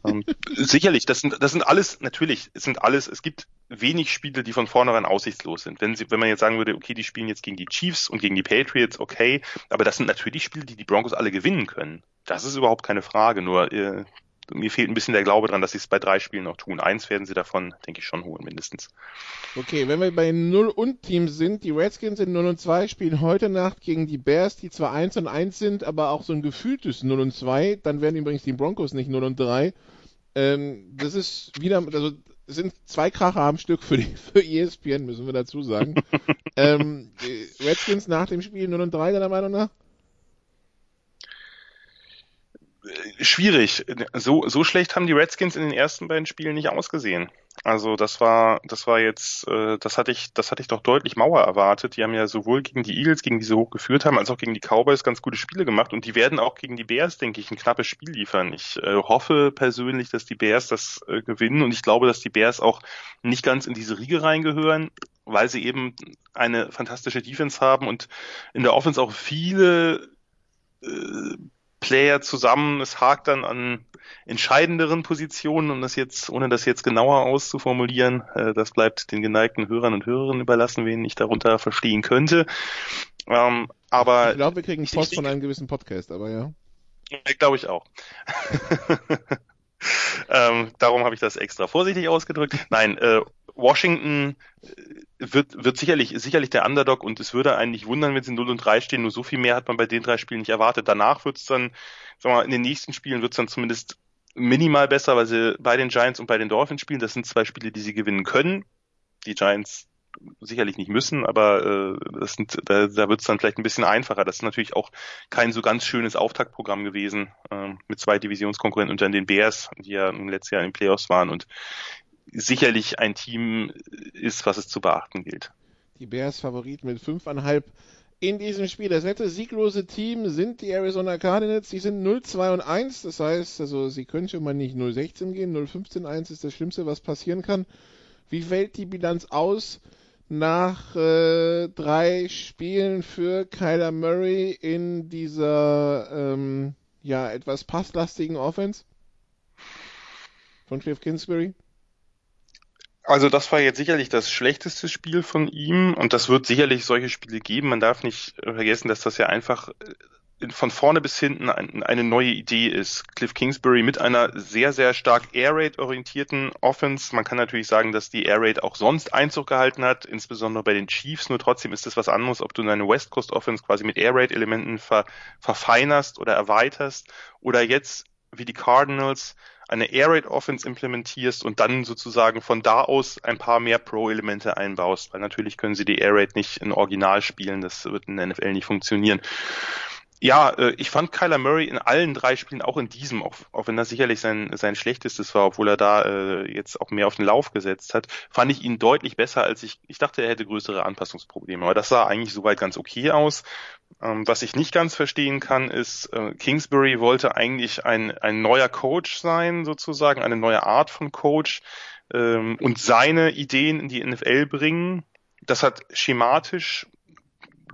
Ähm, (laughs) sicherlich, das sind, das sind alles, natürlich, es sind alles, es gibt wenig Spiele, die von vornherein aussichtslos sind. Wenn sie, wenn man jetzt sagen würde, okay, die spielen jetzt gegen die Chiefs und gegen die Patriots, okay, aber das sind natürlich Spiele, die die Broncos alle gewinnen können. Das ist überhaupt keine Frage, nur äh, mir fehlt ein bisschen der Glaube dran, dass sie es bei drei Spielen noch tun. Eins werden sie davon, denke ich, schon holen, mindestens. Okay, wenn wir bei 0 und Teams sind, die Redskins sind 0 und 2, spielen heute Nacht gegen die Bears, die zwar 1 und 1 sind, aber auch so ein gefühltes 0 und 2. Dann werden übrigens die Broncos nicht 0 und 3. Ähm, das ist wieder, also sind zwei Kracher am Stück für, die, für ESPN, müssen wir dazu sagen. (laughs) ähm, Redskins nach dem Spiel 0 und 3, deiner Meinung nach? Schwierig. So, so schlecht haben die Redskins in den ersten beiden Spielen nicht ausgesehen. Also das war, das war jetzt, äh, das hatte ich, das hatte ich doch deutlich Mauer erwartet. Die haben ja sowohl gegen die Eagles, gegen die sie hoch geführt haben, als auch gegen die Cowboys ganz gute Spiele gemacht und die werden auch gegen die Bears, denke ich, ein knappes Spiel liefern. Ich äh, hoffe persönlich, dass die Bears das äh, gewinnen und ich glaube, dass die Bears auch nicht ganz in diese Riege reingehören, weil sie eben eine fantastische Defense haben und in der Offense auch viele äh, Player zusammen. Es hakt dann an entscheidenderen Positionen, um das jetzt, ohne das jetzt genauer auszuformulieren, äh, das bleibt den geneigten Hörern und Hörerinnen überlassen, wen ich darunter verstehen könnte. Ähm, aber ich glaube, wir kriegen Post ich, von einem gewissen Podcast, aber ja. Glaube ich auch. (laughs) ähm, darum habe ich das extra vorsichtig ausgedrückt. Nein, äh, Washington äh, wird, wird sicherlich, sicherlich der Underdog und es würde eigentlich wundern, wenn sie 0 und 3 stehen. Nur so viel mehr hat man bei den drei Spielen nicht erwartet. Danach wird es dann, sagen wir mal, in den nächsten Spielen wird es dann zumindest minimal besser, weil sie bei den Giants und bei den Dolphins spielen. Das sind zwei Spiele, die sie gewinnen können. Die Giants sicherlich nicht müssen, aber äh, das sind, da, da wird es dann vielleicht ein bisschen einfacher. Das ist natürlich auch kein so ganz schönes Auftaktprogramm gewesen äh, mit zwei Divisionskonkurrenten dann den Bears, die ja im letzten Jahr in den Playoffs waren und sicherlich ein Team ist, was es zu beachten gilt. Die Bears Favorit mit fünfeinhalb in diesem Spiel. Das letzte sieglose Team sind die Arizona Cardinals. Die sind 0-2 und 1. Das heißt, also sie können schon mal nicht 0-16 gehen. 0-15-1 ist das Schlimmste, was passieren kann. Wie fällt die Bilanz aus nach äh, drei Spielen für Kyler Murray in dieser ähm, ja etwas passlastigen Offense von Cliff Kingsbury? Also das war jetzt sicherlich das schlechteste Spiel von ihm und das wird sicherlich solche Spiele geben. Man darf nicht vergessen, dass das ja einfach äh, von vorne bis hinten eine neue Idee ist. Cliff Kingsbury mit einer sehr, sehr stark Air Raid orientierten Offense. Man kann natürlich sagen, dass die Air Raid auch sonst Einzug gehalten hat, insbesondere bei den Chiefs. Nur trotzdem ist es was anderes, ob du deine West Coast Offense quasi mit Air Raid Elementen ver verfeinerst oder erweiterst oder jetzt wie die Cardinals eine Air Raid Offense implementierst und dann sozusagen von da aus ein paar mehr Pro-Elemente einbaust, weil natürlich können sie die Air Raid nicht in Original spielen, das wird in der NFL nicht funktionieren. Ja, äh, ich fand Kyler Murray in allen drei Spielen, auch in diesem, auch, auch wenn das sicherlich sein, sein schlechtestes war, obwohl er da äh, jetzt auch mehr auf den Lauf gesetzt hat, fand ich ihn deutlich besser, als ich, ich dachte, er hätte größere Anpassungsprobleme. Aber das sah eigentlich soweit ganz okay aus. Ähm, was ich nicht ganz verstehen kann, ist, äh, Kingsbury wollte eigentlich ein, ein neuer Coach sein, sozusagen, eine neue Art von Coach ähm, und seine Ideen in die NFL bringen. Das hat schematisch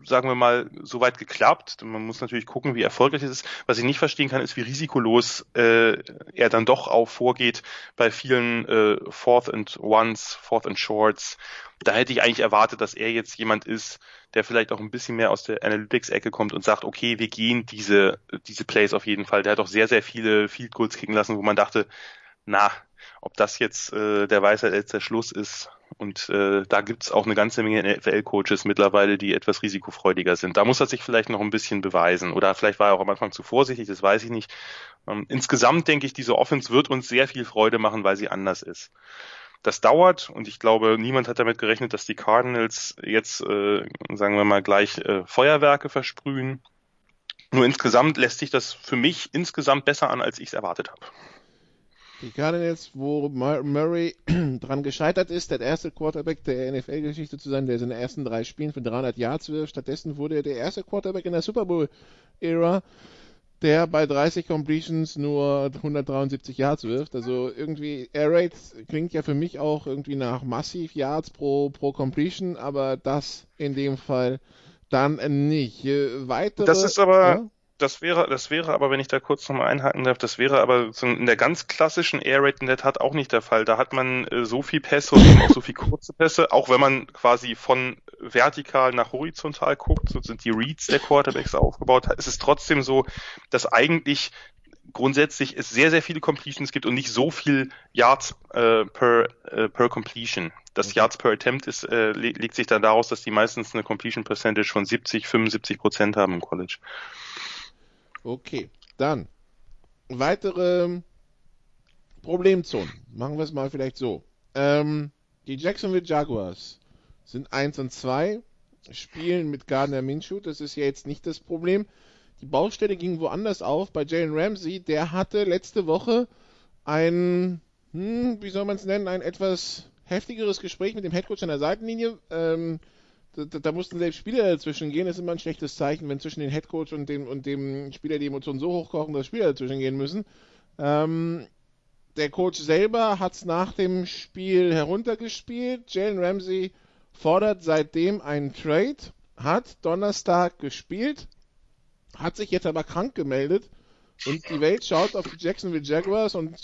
sagen wir mal, soweit geklappt. Man muss natürlich gucken, wie erfolgreich es ist. Was ich nicht verstehen kann, ist, wie risikolos äh, er dann doch auch vorgeht bei vielen äh, Fourth and Ones, Fourth and Shorts. Da hätte ich eigentlich erwartet, dass er jetzt jemand ist, der vielleicht auch ein bisschen mehr aus der Analytics-Ecke kommt und sagt, okay, wir gehen diese, diese Plays auf jeden Fall. Der hat auch sehr, sehr viele Field Goals kriegen lassen, wo man dachte, na, ob das jetzt äh, der Weisheit letzter Schluss ist, und äh, da gibt's auch eine ganze Menge NFL-Coaches mittlerweile, die etwas risikofreudiger sind. Da muss er sich vielleicht noch ein bisschen beweisen. Oder vielleicht war er auch am Anfang zu vorsichtig, das weiß ich nicht. Ähm, insgesamt denke ich, diese Offense wird uns sehr viel Freude machen, weil sie anders ist. Das dauert und ich glaube, niemand hat damit gerechnet, dass die Cardinals jetzt, äh, sagen wir mal, gleich äh, Feuerwerke versprühen. Nur insgesamt lässt sich das für mich insgesamt besser an, als ich es erwartet habe. Die Cardinals, wo Murray (clears throat) dran gescheitert ist, der erste Quarterback der NFL-Geschichte zu sein, der in den ersten drei Spielen für 300 Yards wirft. Stattdessen wurde er der erste Quarterback in der Super Bowl-Ära, der bei 30 Completions nur 173 Yards wirft. Also irgendwie Air Raid klingt ja für mich auch irgendwie nach massiv Yards pro, pro Completion, aber das in dem Fall dann nicht. Weitere, das ist aber, ja? Das wäre, das wäre aber, wenn ich da kurz nochmal einhaken darf, das wäre aber so in der ganz klassischen Air Raid in der Tat auch nicht der Fall. Da hat man äh, so viel Pässe und eben auch so viel kurze Pässe, auch wenn man quasi von vertikal nach horizontal guckt, so sind die Reads der Quarterbacks aufgebaut, ist es trotzdem so, dass eigentlich grundsätzlich es sehr, sehr viele Completions gibt und nicht so viel Yards äh, per, äh, per Completion. Das. Yards per Attempt ist, äh, legt sich dann daraus, dass die meistens eine Completion Percentage von 70, 75 Prozent haben im College. Okay, dann weitere Problemzonen. Machen wir es mal vielleicht so. Ähm, die Jacksonville Jaguars sind 1 und 2, spielen mit Gardner Minshew. Das ist ja jetzt nicht das Problem. Die Baustelle ging woanders auf bei Jalen Ramsey. Der hatte letzte Woche ein, hm, wie soll man es nennen, ein etwas heftigeres Gespräch mit dem Headcoach an der Seitenlinie. Ähm, da, da, mussten selbst Spieler dazwischen gehen. Das ist immer ein schlechtes Zeichen, wenn zwischen den Headcoach und dem, und dem Spieler die Emotionen so hochkochen, dass Spieler dazwischen gehen müssen. Ähm, der Coach selber hat es nach dem Spiel heruntergespielt. Jalen Ramsey fordert seitdem einen Trade, hat Donnerstag gespielt, hat sich jetzt aber krank gemeldet und die Welt schaut auf die Jacksonville Jaguars und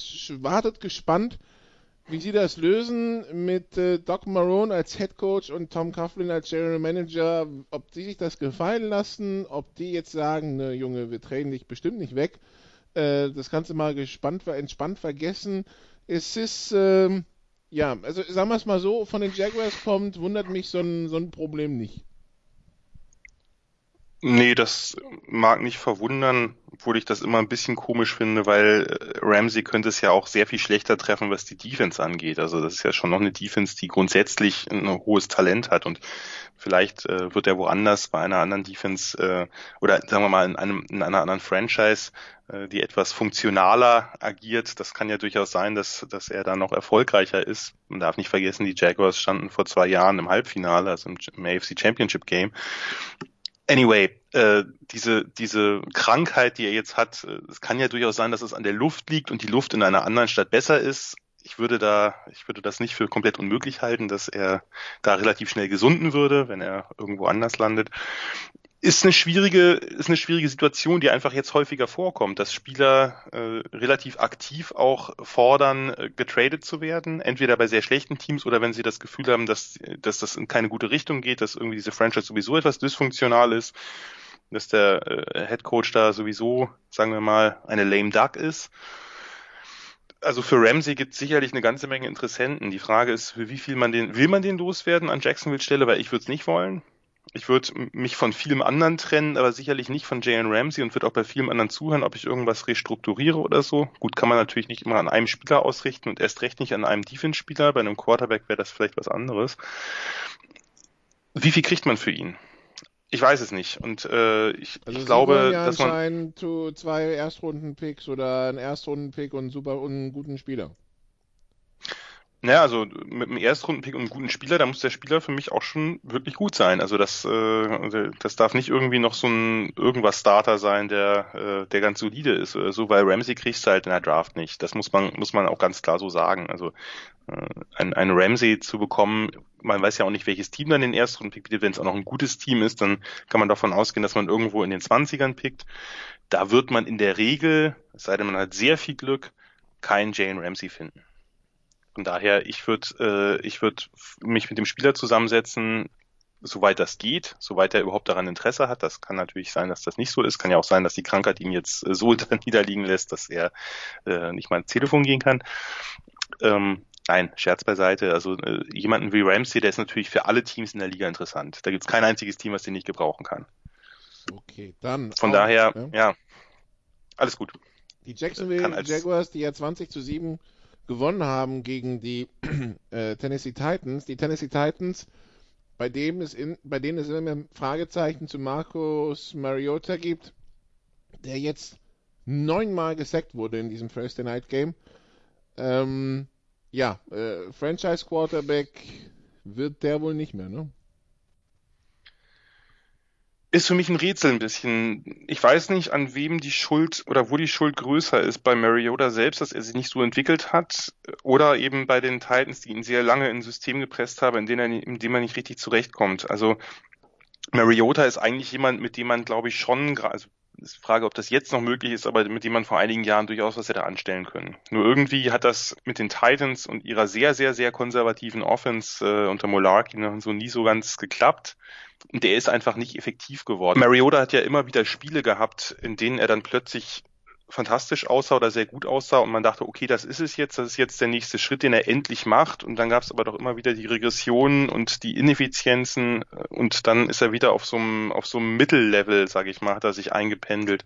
wartet gespannt, wie sie das lösen mit äh, Doc Marone als Head Coach und Tom Coughlin als General Manager, ob die sich das gefallen lassen, ob die jetzt sagen, ne Junge, wir trainen dich bestimmt nicht weg. Äh, das du mal gespannt, entspannt vergessen. Es ist, äh, ja, also sagen wir es mal so, von den Jaguars kommt, wundert mich so ein, so ein Problem nicht. Nee, das mag nicht verwundern, obwohl ich das immer ein bisschen komisch finde, weil äh, Ramsey könnte es ja auch sehr viel schlechter treffen, was die Defense angeht. Also das ist ja schon noch eine Defense, die grundsätzlich ein hohes Talent hat und vielleicht äh, wird er woanders bei einer anderen Defense äh, oder sagen wir mal in, einem, in einer anderen Franchise, äh, die etwas funktionaler agiert. Das kann ja durchaus sein, dass, dass er da noch erfolgreicher ist. Man darf nicht vergessen, die Jaguars standen vor zwei Jahren im Halbfinale, also im, im AFC Championship Game Anyway, äh, diese, diese Krankheit, die er jetzt hat, äh, es kann ja durchaus sein, dass es an der Luft liegt und die Luft in einer anderen Stadt besser ist. Ich würde da, ich würde das nicht für komplett unmöglich halten, dass er da relativ schnell gesunden würde, wenn er irgendwo anders landet ist eine schwierige, ist eine schwierige Situation, die einfach jetzt häufiger vorkommt, dass Spieler äh, relativ aktiv auch fordern, äh, getradet zu werden, entweder bei sehr schlechten Teams oder wenn sie das Gefühl haben, dass, dass das in keine gute Richtung geht, dass irgendwie diese Franchise sowieso etwas dysfunktional ist, dass der äh, Head Coach da sowieso, sagen wir mal, eine lame duck ist. Also für Ramsey gibt es sicherlich eine ganze Menge Interessenten. Die Frage ist, für wie viel man den, will man den loswerden an Jacksonville Stelle, weil ich würde es nicht wollen ich würde mich von vielem anderen trennen, aber sicherlich nicht von Jalen Ramsey und würde auch bei vielem anderen zuhören, ob ich irgendwas restrukturiere oder so. Gut, kann man natürlich nicht immer an einem Spieler ausrichten und erst recht nicht an einem Defense-Spieler. Bei einem Quarterback wäre das vielleicht was anderes. Wie viel kriegt man für ihn? Ich weiß es nicht. Und äh, ich, also ich glaube, ja dass man zu zwei Erstrunden-Picks oder einen Erstrunden-Pick und einen super und einen guten Spieler. Naja, also mit einem Erstrundenpick und einem guten Spieler, da muss der Spieler für mich auch schon wirklich gut sein. Also das, äh, das darf nicht irgendwie noch so ein irgendwas Starter sein, der, äh, der ganz solide ist oder so, weil Ramsey kriegst du halt in der Draft nicht. Das muss man, muss man auch ganz klar so sagen. Also äh, ein, ein Ramsey zu bekommen, man weiß ja auch nicht, welches Team dann den Erstrundenpick bietet. Wenn es auch noch ein gutes Team ist, dann kann man davon ausgehen, dass man irgendwo in den Zwanzigern pickt. Da wird man in der Regel, es sei denn man hat sehr viel Glück, keinen Jane Ramsey finden. Von daher, ich würde äh, ich würd mich mit dem Spieler zusammensetzen, soweit das geht, soweit er überhaupt daran Interesse hat. Das kann natürlich sein, dass das nicht so ist. Kann ja auch sein, dass die Krankheit ihn jetzt äh, so (laughs) niederliegen lässt, dass er äh, nicht mal ins Telefon gehen kann. Ähm, nein, Scherz beiseite. Also äh, jemanden wie Ramsey, der ist natürlich für alle Teams in der Liga interessant. Da gibt es kein einziges Team, was den nicht gebrauchen kann. Okay, dann. Von auch, daher, ja. ja, alles gut. Die Jacksonville Jaguars, die ja 20 zu 7 gewonnen haben gegen die (clears throat) äh, Tennessee Titans. Die Tennessee Titans, bei, dem es in, bei denen es immer Fragezeichen zu Marcus Mariota gibt, der jetzt neunmal gesackt wurde in diesem Thursday Night Game. Ähm, ja, äh, Franchise Quarterback wird der wohl nicht mehr, ne? Ist für mich ein Rätsel ein bisschen. Ich weiß nicht, an wem die Schuld oder wo die Schuld größer ist. Bei Mariota selbst, dass er sich nicht so entwickelt hat oder eben bei den Titans, die ihn sehr lange in ein System gepresst haben, in dem er, er nicht richtig zurechtkommt. Also Mariota ist eigentlich jemand, mit dem man, glaube ich, schon, also ist die Frage, ob das jetzt noch möglich ist, aber mit dem man vor einigen Jahren durchaus was hätte anstellen können. Nur irgendwie hat das mit den Titans und ihrer sehr, sehr, sehr konservativen Offense äh, unter Molarky noch so nie so ganz geklappt. Und der ist einfach nicht effektiv geworden. Mariota hat ja immer wieder Spiele gehabt, in denen er dann plötzlich fantastisch aussah oder sehr gut aussah und man dachte, okay, das ist es jetzt, das ist jetzt der nächste Schritt, den er endlich macht und dann gab es aber doch immer wieder die Regressionen und die Ineffizienzen und dann ist er wieder auf so einem auf so einem Mittellevel, sage ich mal, hat er sich eingependelt.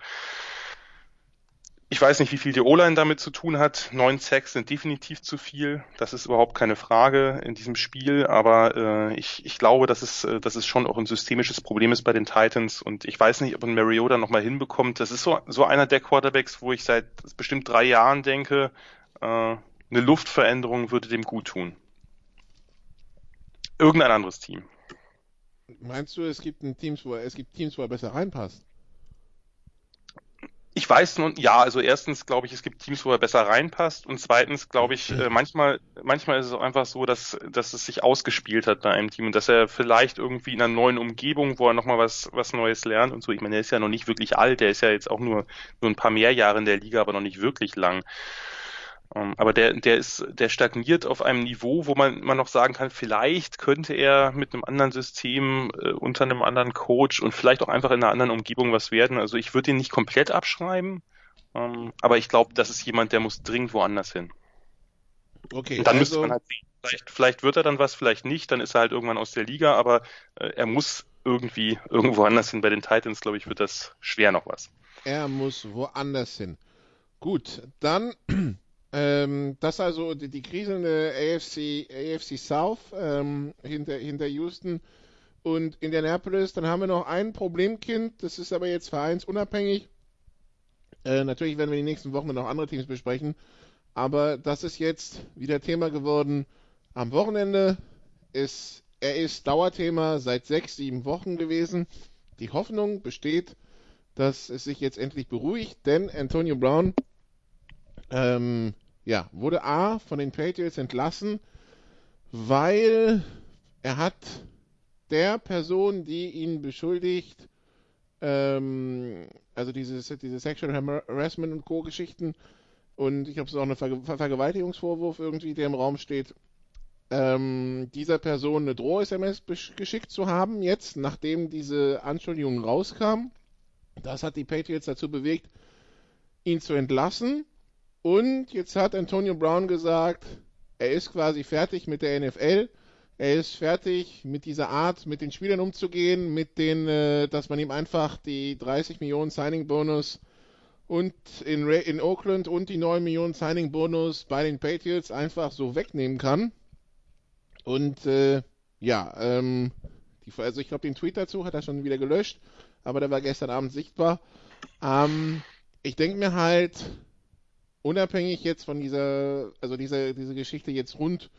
Ich weiß nicht, wie viel die O-Line damit zu tun hat. Neun Sacks sind definitiv zu viel. Das ist überhaupt keine Frage in diesem Spiel. Aber äh, ich, ich glaube, dass es, äh, dass es schon auch ein systemisches Problem ist bei den Titans. Und ich weiß nicht, ob ein Mariota nochmal hinbekommt. Das ist so, so einer der Quarterbacks, wo ich seit bestimmt drei Jahren denke, äh, eine Luftveränderung würde dem gut tun. Irgendein anderes Team. Meinst du, es gibt ein Teams, wo er, es gibt Teams, wo er besser reinpasst? Ich weiß nun, ja, also erstens glaube ich, es gibt Teams, wo er besser reinpasst und zweitens glaube ich, äh, manchmal, manchmal ist es auch einfach so, dass, dass es sich ausgespielt hat bei einem Team und dass er vielleicht irgendwie in einer neuen Umgebung, wo er nochmal was, was Neues lernt und so. Ich meine, er ist ja noch nicht wirklich alt, er ist ja jetzt auch nur, nur ein paar mehr Jahre in der Liga, aber noch nicht wirklich lang. Ähm, aber der, der ist, der stagniert auf einem Niveau, wo man, man noch sagen kann, vielleicht könnte er mit einem anderen System, äh, unter einem anderen Coach und vielleicht auch einfach in einer anderen Umgebung was werden. Also ich würde ihn nicht komplett abschreiben, ähm, aber ich glaube, das ist jemand, der muss dringend woanders hin. Okay. Und dann also, müsste man halt sehen, vielleicht, vielleicht wird er dann was, vielleicht nicht, dann ist er halt irgendwann aus der Liga, aber äh, er muss irgendwie irgendwo anders hin. Bei den Titans, glaube ich, wird das schwer noch was. Er muss woanders hin. Gut, dann ähm, das also die, die kriselnde AFC, AFC South ähm, hinter, hinter Houston und Indianapolis. Dann haben wir noch ein Problemkind, das ist aber jetzt vereinsunabhängig. Äh, natürlich werden wir die nächsten Wochen noch andere Teams besprechen, aber das ist jetzt wieder Thema geworden am Wochenende. Ist, er ist Dauerthema seit sechs, sieben Wochen gewesen. Die Hoffnung besteht, dass es sich jetzt endlich beruhigt, denn Antonio Brown ähm, ja, wurde A von den Patriots entlassen, weil er hat der Person, die ihn beschuldigt, ähm, also diese, diese Sexual Harassment und Co-Geschichten, und ich glaube, es auch ein Ver Vergewaltigungsvorwurf irgendwie, der im Raum steht, ähm, dieser Person eine Droh-SMS geschickt zu haben, jetzt, nachdem diese Anschuldigung rauskam. Das hat die Patriots dazu bewegt, ihn zu entlassen. Und jetzt hat Antonio Brown gesagt, er ist quasi fertig mit der NFL. Er ist fertig mit dieser Art, mit den Spielern umzugehen, mit den, äh, dass man ihm einfach die 30 Millionen Signing-Bonus und in, in Oakland und die 9 Millionen Signing-Bonus bei den Patriots einfach so wegnehmen kann. Und äh, ja, ähm, die, also ich glaube, den Tweet dazu hat er schon wieder gelöscht, aber der war gestern Abend sichtbar. Ähm, ich denke mir halt, unabhängig jetzt von dieser, also dieser, diese Geschichte jetzt rund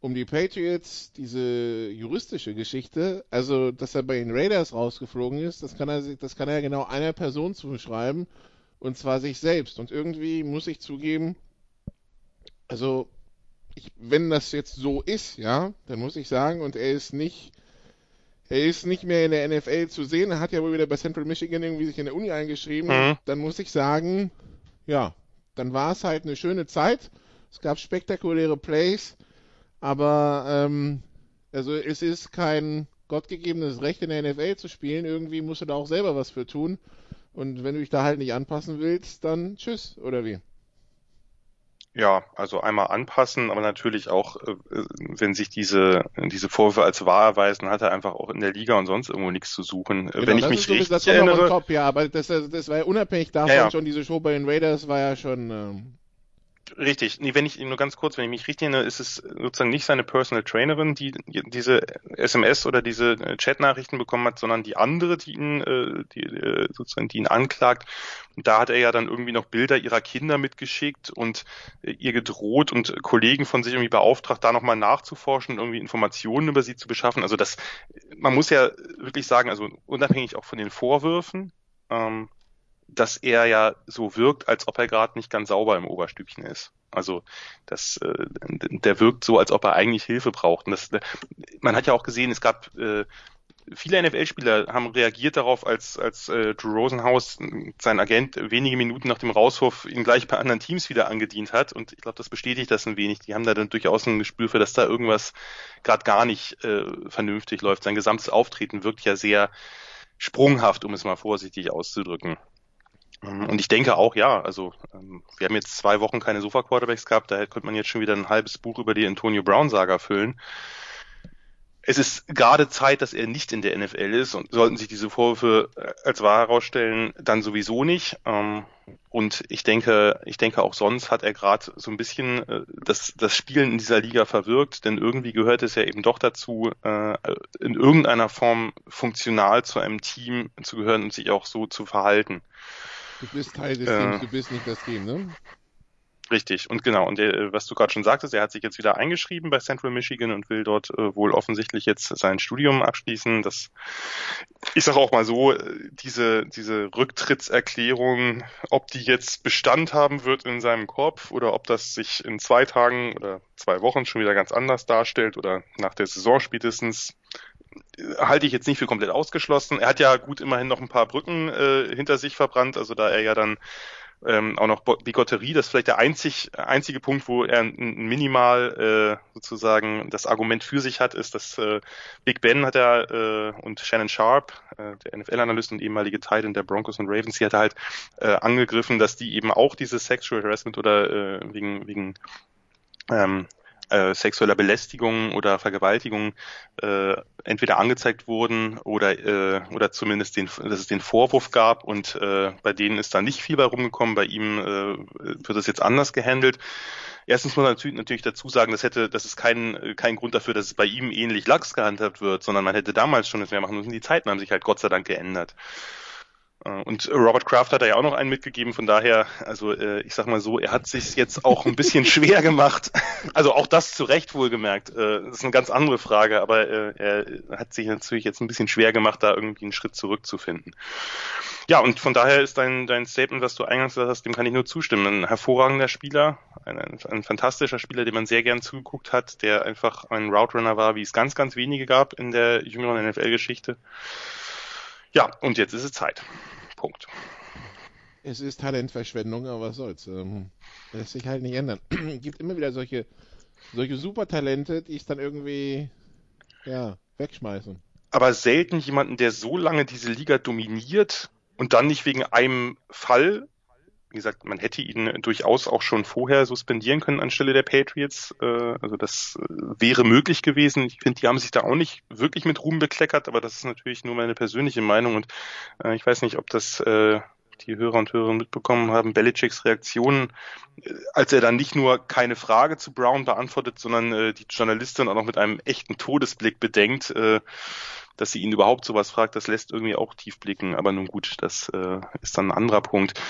um die Patriots, diese juristische Geschichte, also dass er bei den Raiders rausgeflogen ist, das kann er, das kann er genau einer Person zuschreiben, und zwar sich selbst. Und irgendwie muss ich zugeben, also ich, wenn das jetzt so ist, ja, dann muss ich sagen, und er ist nicht, er ist nicht mehr in der NFL zu sehen, er hat ja wohl wieder bei Central Michigan irgendwie sich in der Uni eingeschrieben, mhm. dann muss ich sagen, ja, dann war es halt eine schöne Zeit. Es gab spektakuläre Plays, aber ähm, also es ist kein gottgegebenes Recht in der NFL zu spielen. Irgendwie musst du da auch selber was für tun. Und wenn du dich da halt nicht anpassen willst, dann tschüss, oder wie? Ja, also einmal anpassen, aber natürlich auch, äh, wenn sich diese, diese Vorwürfe als wahr erweisen, hat er einfach auch in der Liga und sonst irgendwo nichts zu suchen. Genau, wenn ich mich richtig das erinnere. Top, ja, aber das, das war ja unabhängig davon ja, ja. schon, diese Show bei den Raiders war ja schon, ähm, Richtig. Nee, wenn ich nur ganz kurz, wenn ich mich richtig erinnere, ist es sozusagen nicht seine Personal Trainerin, die diese SMS oder diese äh, Chat-Nachrichten bekommen hat, sondern die andere, die ihn, äh, die, äh, sozusagen, die ihn anklagt. Und da hat er ja dann irgendwie noch Bilder ihrer Kinder mitgeschickt und ihr gedroht und Kollegen von sich irgendwie beauftragt, da nochmal nachzuforschen und irgendwie Informationen über sie zu beschaffen. Also das, man muss ja wirklich sagen, also unabhängig auch von den Vorwürfen, ähm, dass er ja so wirkt, als ob er gerade nicht ganz sauber im Oberstübchen ist. Also das, äh, der wirkt so, als ob er eigentlich Hilfe braucht. Und das, man hat ja auch gesehen, es gab äh, viele NFL-Spieler haben reagiert darauf, als als äh, Drew Rosenhaus, sein Agent, wenige Minuten nach dem Rauswurf ihn gleich bei anderen Teams wieder angedient hat. Und ich glaube, das bestätigt das ein wenig. Die haben da dann durchaus ein Gespür für, dass da irgendwas gerade gar nicht äh, vernünftig läuft. Sein gesamtes Auftreten wirkt ja sehr sprunghaft, um es mal vorsichtig auszudrücken. Ähm, und ich denke auch, ja, also ähm, wir haben jetzt zwei Wochen keine Sofa-Quarterbacks gehabt, daher könnte man jetzt schon wieder ein halbes Buch über die Antonio Brown-Saga füllen. Es ist gerade Zeit, dass er nicht in der NFL ist und sollten sich diese Vorwürfe äh, als wahr herausstellen, dann sowieso nicht. Ähm, und ich denke, ich denke auch sonst hat er gerade so ein bisschen äh, das, das Spielen in dieser Liga verwirkt, denn irgendwie gehört es ja eben doch dazu, äh, in irgendeiner Form funktional zu einem Team zu gehören und sich auch so zu verhalten. Du bist Teil des äh, Teams, du bist nicht das Team, ne? Richtig, und genau, und der, was du gerade schon sagtest, er hat sich jetzt wieder eingeschrieben bei Central Michigan und will dort äh, wohl offensichtlich jetzt sein Studium abschließen. Das, ich sage auch mal so, äh, diese, diese Rücktrittserklärung, ob die jetzt Bestand haben wird in seinem Kopf oder ob das sich in zwei Tagen oder zwei Wochen schon wieder ganz anders darstellt oder nach der Saison spätestens, halte ich jetzt nicht für komplett ausgeschlossen. Er hat ja gut immerhin noch ein paar Brücken äh, hinter sich verbrannt, also da er ja dann ähm, auch noch Bigotterie, das ist vielleicht der einzig, einzige Punkt, wo er minimal äh, sozusagen das Argument für sich hat, ist, dass äh, Big Ben hat er äh, und Shannon Sharp, äh, der NFL-Analyst und ehemalige Titan der Broncos und Ravens, die hat er halt äh, angegriffen, dass die eben auch dieses Sexual Harassment oder äh, wegen, wegen ähm, äh, sexueller Belästigung oder Vergewaltigung äh, entweder angezeigt wurden oder äh, oder zumindest den, dass es den Vorwurf gab und äh, bei denen ist da nicht viel bei rumgekommen. Bei ihm äh, wird es jetzt anders gehandelt. Erstens muss man natürlich, natürlich dazu sagen, das hätte, das ist kein, kein Grund dafür, dass es bei ihm ähnlich lax gehandhabt wird, sondern man hätte damals schon das mehr machen müssen. Die Zeiten haben sich halt Gott sei Dank geändert. Äh, und Robert Kraft hat da ja auch noch einen mitgegeben, von daher, also äh, ich sag mal so, er hat sich jetzt auch ein bisschen (laughs) schwer gemacht. (laughs) Also auch das zu Recht wohlgemerkt. Äh, das ist eine ganz andere Frage, aber er hat sich natürlich jetzt ein bisschen schwer gemacht, da irgendwie einen Schritt zurückzufinden. Ja, und von daher ist dein, dein Statement, was du eingangs gesagt hast, dem kann ich nur zustimmen. Ein hervorragender Spieler, ein, ein, ein fantastischer Spieler, dem man sehr gern zugeguckt hat, der einfach ein Route Runner war, wie es ganz, ganz wenige gab in der jüngeren NFL-Geschichte. Ja, und jetzt ist es Zeit. Punkt. Es ist Talentverschwendung, aber was soll's. Ähm, lässt sich halt nicht ändern. Es (clears throat) gibt immer wieder solche, solche Supertalente, die es dann irgendwie, ja, wegschmeißen. Aber selten jemanden, der so lange diese Liga dominiert und dann nicht wegen einem Fall wie gesagt, man hätte ihn durchaus auch schon vorher suspendieren können anstelle der Patriots. Äh, also das äh, wäre möglich gewesen. Ich finde, die haben sich da auch nicht wirklich mit Ruhm bekleckert, aber das ist natürlich nur meine persönliche Meinung und äh, ich weiß nicht, ob das die Hörer und Hörerinnen mitbekommen haben, Belichicks Reaktionen, als er dann nicht nur keine Frage zu Brown beantwortet, sondern die Journalistin auch noch mit einem echten Todesblick bedenkt, dass sie ihn überhaupt sowas fragt, das lässt irgendwie auch tief blicken. Aber nun gut, das ist dann ein anderer Punkt.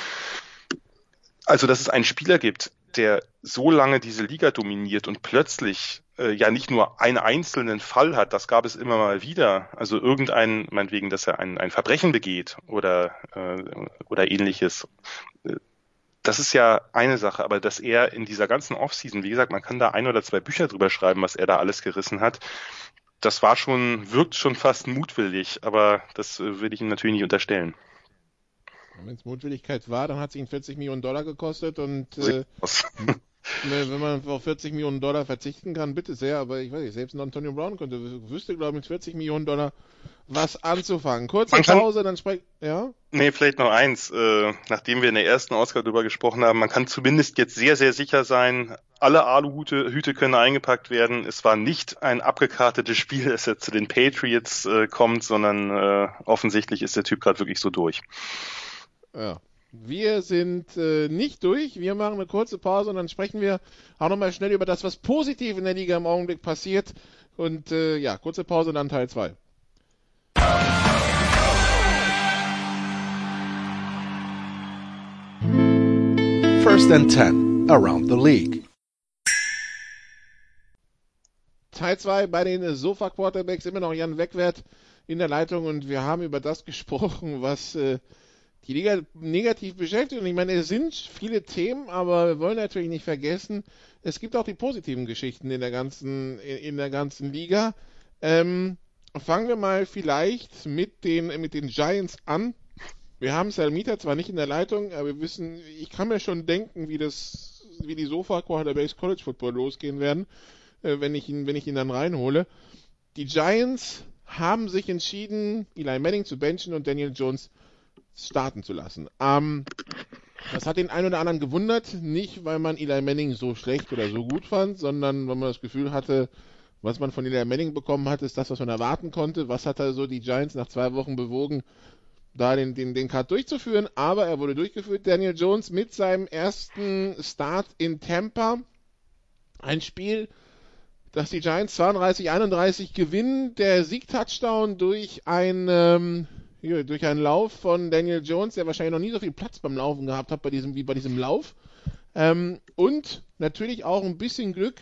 Also, dass es einen Spieler gibt, der so lange diese Liga dominiert und plötzlich äh, ja nicht nur einen einzelnen Fall hat, das gab es immer mal wieder. Also irgendein, meinetwegen, dass er ein, ein Verbrechen begeht oder, äh, oder ähnliches. Das ist ja eine Sache, aber dass er in dieser ganzen Offseason, wie gesagt, man kann da ein oder zwei Bücher drüber schreiben, was er da alles gerissen hat. Das war schon, wirkt schon fast mutwillig, aber das äh, will ich ihm natürlich nicht unterstellen. Wenn es Mutwilligkeit war, dann hat es ihn 40 Millionen Dollar gekostet und äh, (laughs) ne, wenn man auf 40 Millionen Dollar verzichten kann, bitte sehr, aber ich weiß nicht, selbst ein Antonio Brown könnte, wüsste glaube ich mit 40 Millionen Dollar was anzufangen. Kurze kann, Pause, dann sprecht, ja? Nee, vielleicht noch eins, äh, nachdem wir in der ersten Ausgabe darüber gesprochen haben, man kann zumindest jetzt sehr, sehr sicher sein, alle Aluhüte Hüte können eingepackt werden. Es war nicht ein abgekartetes Spiel, das jetzt zu den Patriots äh, kommt, sondern äh, offensichtlich ist der Typ gerade wirklich so durch. Ja. Wir sind äh, nicht durch. Wir machen eine kurze Pause und dann sprechen wir auch nochmal schnell über das, was positiv in der Liga im Augenblick passiert. Und äh, ja, kurze Pause und dann Teil 2. First and 10 around the league. Teil 2 bei den Sofa Quarterbacks immer noch Jan Wegwert in der Leitung und wir haben über das gesprochen, was äh, die Liga negativ beschäftigt. Und ich meine, es sind viele Themen, aber wir wollen natürlich nicht vergessen, es gibt auch die positiven Geschichten in der ganzen, in, der ganzen Liga. Ähm, fangen wir mal vielleicht mit den, mit den Giants an. Wir haben Salmita zwar nicht in der Leitung, aber wir wissen, ich kann mir schon denken, wie das, wie die Sofa Quarterbacks College Football losgehen werden, äh, wenn ich ihn, wenn ich ihn dann reinhole. Die Giants haben sich entschieden, Eli Manning zu benchen und Daniel Jones starten zu lassen. Ähm, das hat den einen oder anderen gewundert, nicht weil man Eli Manning so schlecht oder so gut fand, sondern weil man das Gefühl hatte, was man von Eli Manning bekommen hat, ist das, was man erwarten konnte. Was hat er so die Giants nach zwei Wochen bewogen, da den, den, den Cut durchzuführen? Aber er wurde durchgeführt. Daniel Jones mit seinem ersten Start in Tampa. Ein Spiel, das die Giants 32-31 gewinnen. Der Sieg-Touchdown durch ein ähm, durch einen Lauf von Daniel Jones, der wahrscheinlich noch nie so viel Platz beim Laufen gehabt hat bei diesem, wie bei diesem Lauf. Ähm, und natürlich auch ein bisschen Glück,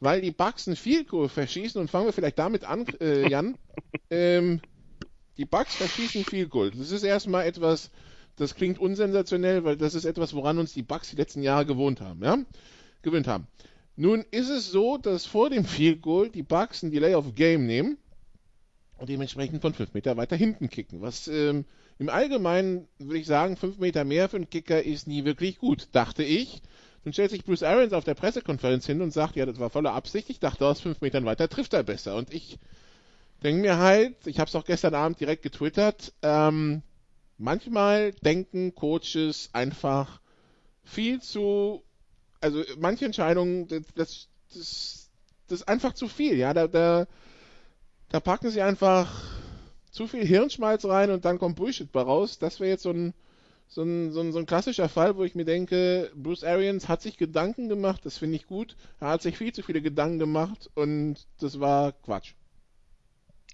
weil die Bucks ein Field Goal verschießen. Und fangen wir vielleicht damit an, äh, Jan. (laughs) ähm, die Bucks verschießen Field Goal. Das ist erstmal etwas, das klingt unsensationell, weil das ist etwas, woran uns die Bucks die letzten Jahre gewohnt haben, ja? Gewöhnt haben. Nun ist es so, dass vor dem Field Goal die Bucks ein Delay of Game nehmen und dementsprechend von 5 Meter weiter hinten kicken. Was ähm, im Allgemeinen würde ich sagen, 5 Meter mehr für einen Kicker ist nie wirklich gut, dachte ich. Nun stellt sich Bruce Arians auf der Pressekonferenz hin und sagt, ja, das war voller Absicht. Ich dachte, aus 5 Metern weiter trifft er besser. Und ich denke mir halt, ich habe es auch gestern Abend direkt getwittert, ähm, manchmal denken Coaches einfach viel zu, also manche Entscheidungen, das, das das, das ist einfach zu viel, ja. Da, da, da packen sie einfach zu viel Hirnschmalz rein und dann kommt Bullshit bei raus. Das wäre jetzt so ein, so ein, so, ein, so ein klassischer Fall, wo ich mir denke, Bruce Arians hat sich Gedanken gemacht, das finde ich gut. Er hat sich viel zu viele Gedanken gemacht und das war Quatsch.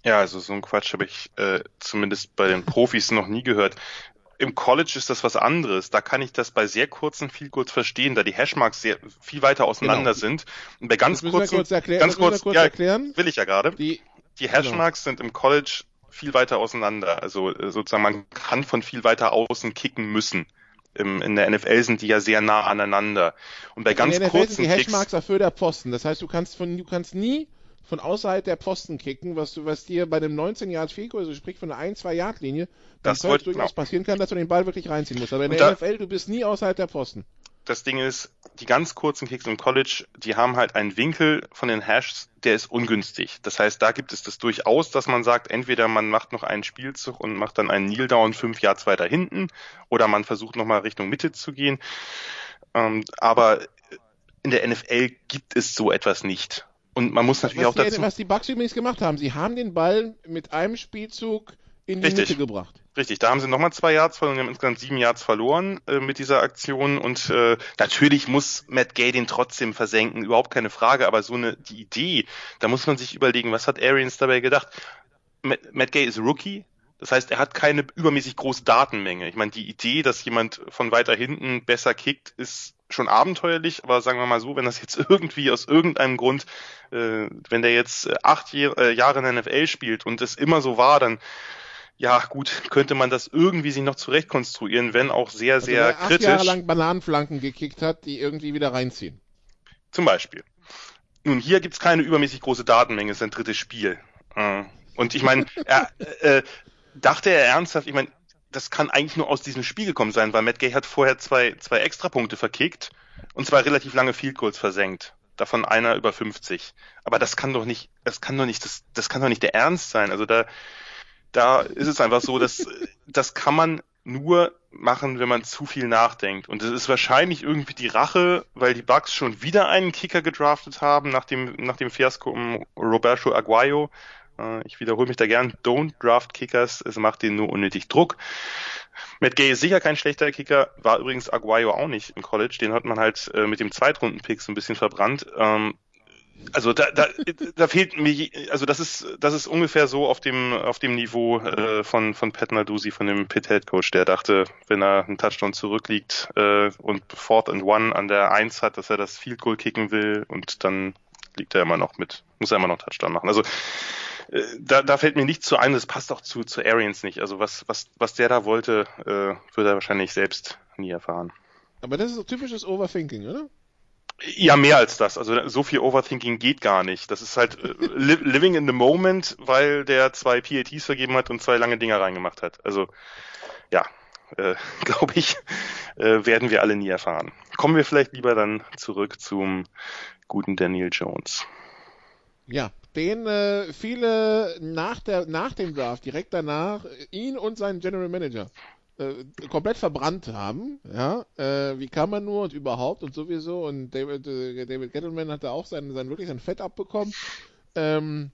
Ja, also so ein Quatsch habe ich äh, zumindest bei den Profis (laughs) noch nie gehört. Im College ist das was anderes. Da kann ich das bei sehr kurzen viel kurz verstehen, da die Hashmarks sehr viel weiter auseinander genau. sind. Und bei ganz kurzen, kurz erklär, ganz kurz, kurz ja, erklären. will ich ja gerade. Die, die Hashmarks genau. sind im College viel weiter auseinander. Also äh, sozusagen man kann von viel weiter außen kicken müssen. Im, in der NFL sind die ja sehr nah aneinander. Und bei ganz in der NFL kurzen sind die Hashmarks dafür der Posten. Das heißt, du kannst von, du kannst nie von außerhalb der Pfosten kicken, was du, was dir bei dem 19 Yard Field also sprich von einer 1 2 Yard Linie, das durchaus genau. passieren kann, dass du den Ball wirklich reinziehen musst. Aber in der da, NFL, du bist nie außerhalb der Pfosten. Das Ding ist, die ganz kurzen Kicks im College, die haben halt einen Winkel von den Hashs, der ist ungünstig. Das heißt, da gibt es das durchaus, dass man sagt, entweder man macht noch einen Spielzug und macht dann einen Kneel Down fünf Yards weiter hinten, oder man versucht nochmal Richtung Mitte zu gehen. Ähm, aber in der NFL gibt es so etwas nicht. Und man muss natürlich was auch dazu. was die Bucks übrigens gemacht haben, sie haben den Ball mit einem Spielzug in die Richtig. Mitte gebracht. Richtig, da haben sie nochmal zwei Yards verloren, die haben insgesamt sieben Yards verloren äh, mit dieser Aktion und äh, natürlich muss Matt Gay den trotzdem versenken, überhaupt keine Frage, aber so eine die Idee, da muss man sich überlegen, was hat Arians dabei gedacht? Matt, Matt Gay ist Rookie, das heißt, er hat keine übermäßig große Datenmenge. Ich meine, die Idee, dass jemand von weiter hinten besser kickt, ist schon abenteuerlich, aber sagen wir mal so, wenn das jetzt (laughs) irgendwie aus irgendeinem Grund, äh, wenn der jetzt äh, acht Jahr, äh, Jahre in der NFL spielt und es immer so war, dann ja gut, (laughs) könnte man das irgendwie sich noch zurechtkonstruieren, wenn auch sehr, also sehr acht kritisch. Jahre lang Bananenflanken gekickt hat, die irgendwie wieder reinziehen. Zum Beispiel. Nun, hier gibt's keine übermäßig große Datenmenge, es ist ein drittes Spiel. Äh, und ich meine, (laughs) er, äh, dachte er ernsthaft, ich meine, das kann eigentlich nur aus diesem Spiel gekommen sein, weil Matt Gay hat vorher zwei, zwei Extrapunkte verkickt und zwar relativ lange Field Goals versenkt. Davon einer über 50. Aber das kann doch nicht, das kann doch nicht, das, das kann doch nicht der Ernst sein. Also da, da ist es einfach so, dass das kann man nur machen, wenn man zu viel nachdenkt. Und es ist wahrscheinlich irgendwie die Rache, weil die Bucks schon wieder einen Kicker gedraftet haben nach dem, nach dem Fiasko um Roberto Aguayo. Äh, ich wiederhole mich da gern. Don't draft Kickers. Es macht denen nur unnötig Druck. Matt Gay ist sicher kein schlechter Kicker, war übrigens Aguayo auch nicht im College. Den hat man halt äh, mit dem Zweitrunden-Pick so ein bisschen verbrannt. Ähm, also da, da, da fehlt mir, also das ist, das ist ungefähr so auf dem, auf dem Niveau äh, von, von Pat Narduzzi, von dem Pit Head Coach, der dachte, wenn er einen Touchdown zurückliegt äh, und Fourth and One an der Eins hat, dass er das Field Goal kicken will und dann liegt er immer noch mit, muss er immer noch Touchdown machen. Also äh, da, da fällt mir nichts zu ein, das passt auch zu, zu Arians nicht. Also was, was, was der da wollte, äh, wird er wahrscheinlich selbst nie erfahren. Aber das ist so typisches Overthinking, oder? Ja, mehr als das. Also so viel Overthinking geht gar nicht. Das ist halt äh, li living in the moment, weil der zwei PATs vergeben hat und zwei lange Dinger reingemacht hat. Also ja, äh, (laughs) glaube ich, äh, werden wir alle nie erfahren. Kommen wir vielleicht lieber dann zurück zum guten Daniel Jones. Ja, den äh, viele nach, der, nach dem Draft, direkt danach, ihn und seinen General Manager äh, komplett verbrannt haben. Ja, äh, wie kann man nur und überhaupt und sowieso. Und David, äh, David Gettleman hatte auch sein, sein wirklich sein Fett abbekommen. Ähm,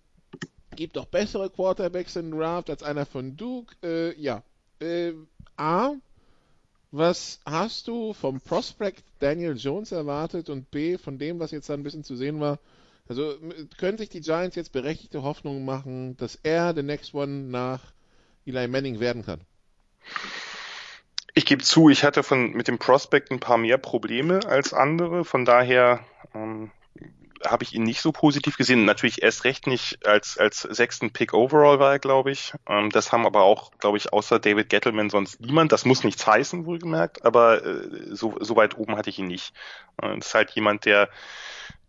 gibt doch bessere Quarterbacks in Draft als einer von Duke. Äh, ja. Äh, A. Was hast du vom Prospect Daniel Jones erwartet und B. von dem, was jetzt da ein bisschen zu sehen war, also können sich die Giants jetzt berechtigte Hoffnungen machen, dass er the next one nach Eli Manning werden kann? Ich gebe zu, ich hatte von mit dem Prospect ein paar mehr Probleme als andere. Von daher ähm, habe ich ihn nicht so positiv gesehen. Natürlich erst recht nicht als als sechsten Pick overall war er, glaube ich. Ähm, das haben aber auch, glaube ich, außer David Gettleman sonst niemand. Das muss nichts heißen, wohlgemerkt, aber äh, so, so weit oben hatte ich ihn nicht. Äh, das ist halt jemand, der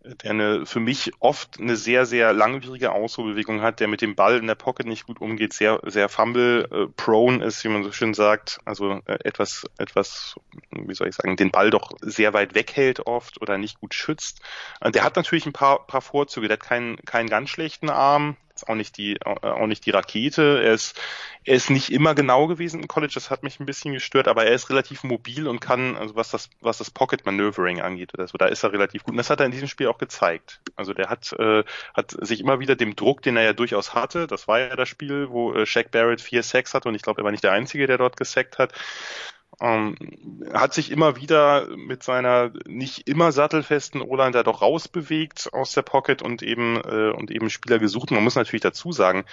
der eine für mich oft eine sehr, sehr langwierige Ausholbewegung hat, der mit dem Ball in der Pocket nicht gut umgeht, sehr, sehr fumble-prone ist, wie man so schön sagt, also äh, etwas, etwas, wie soll ich sagen, den Ball doch sehr weit weghält oft oder nicht gut schützt. Äh, der hat natürlich ein paar, paar Vorzüge, der hat keinen, keinen ganz schlechten Arm, jetzt auch nicht die, auch nicht die Rakete. Er ist, er ist nicht immer genau gewesen im College, das hat mich ein bisschen gestört, aber er ist relativ mobil und kann, also was das, was das Pocket Maneuvering angeht oder so, da ist er relativ gut. Und das hat er in diesem Spiel auch gezeigt. Also der hat, äh, hat sich immer wieder dem Druck, den er ja durchaus hatte, das war ja das Spiel, wo äh, Shaq Barrett vier Sacks hatte und ich glaube, er war nicht der Einzige, der dort gesackt hat, ähm, hat sich immer wieder mit seiner nicht immer sattelfesten O-Line da doch rausbewegt aus der Pocket und eben äh, und eben Spieler gesucht. Man muss natürlich dazu sagen,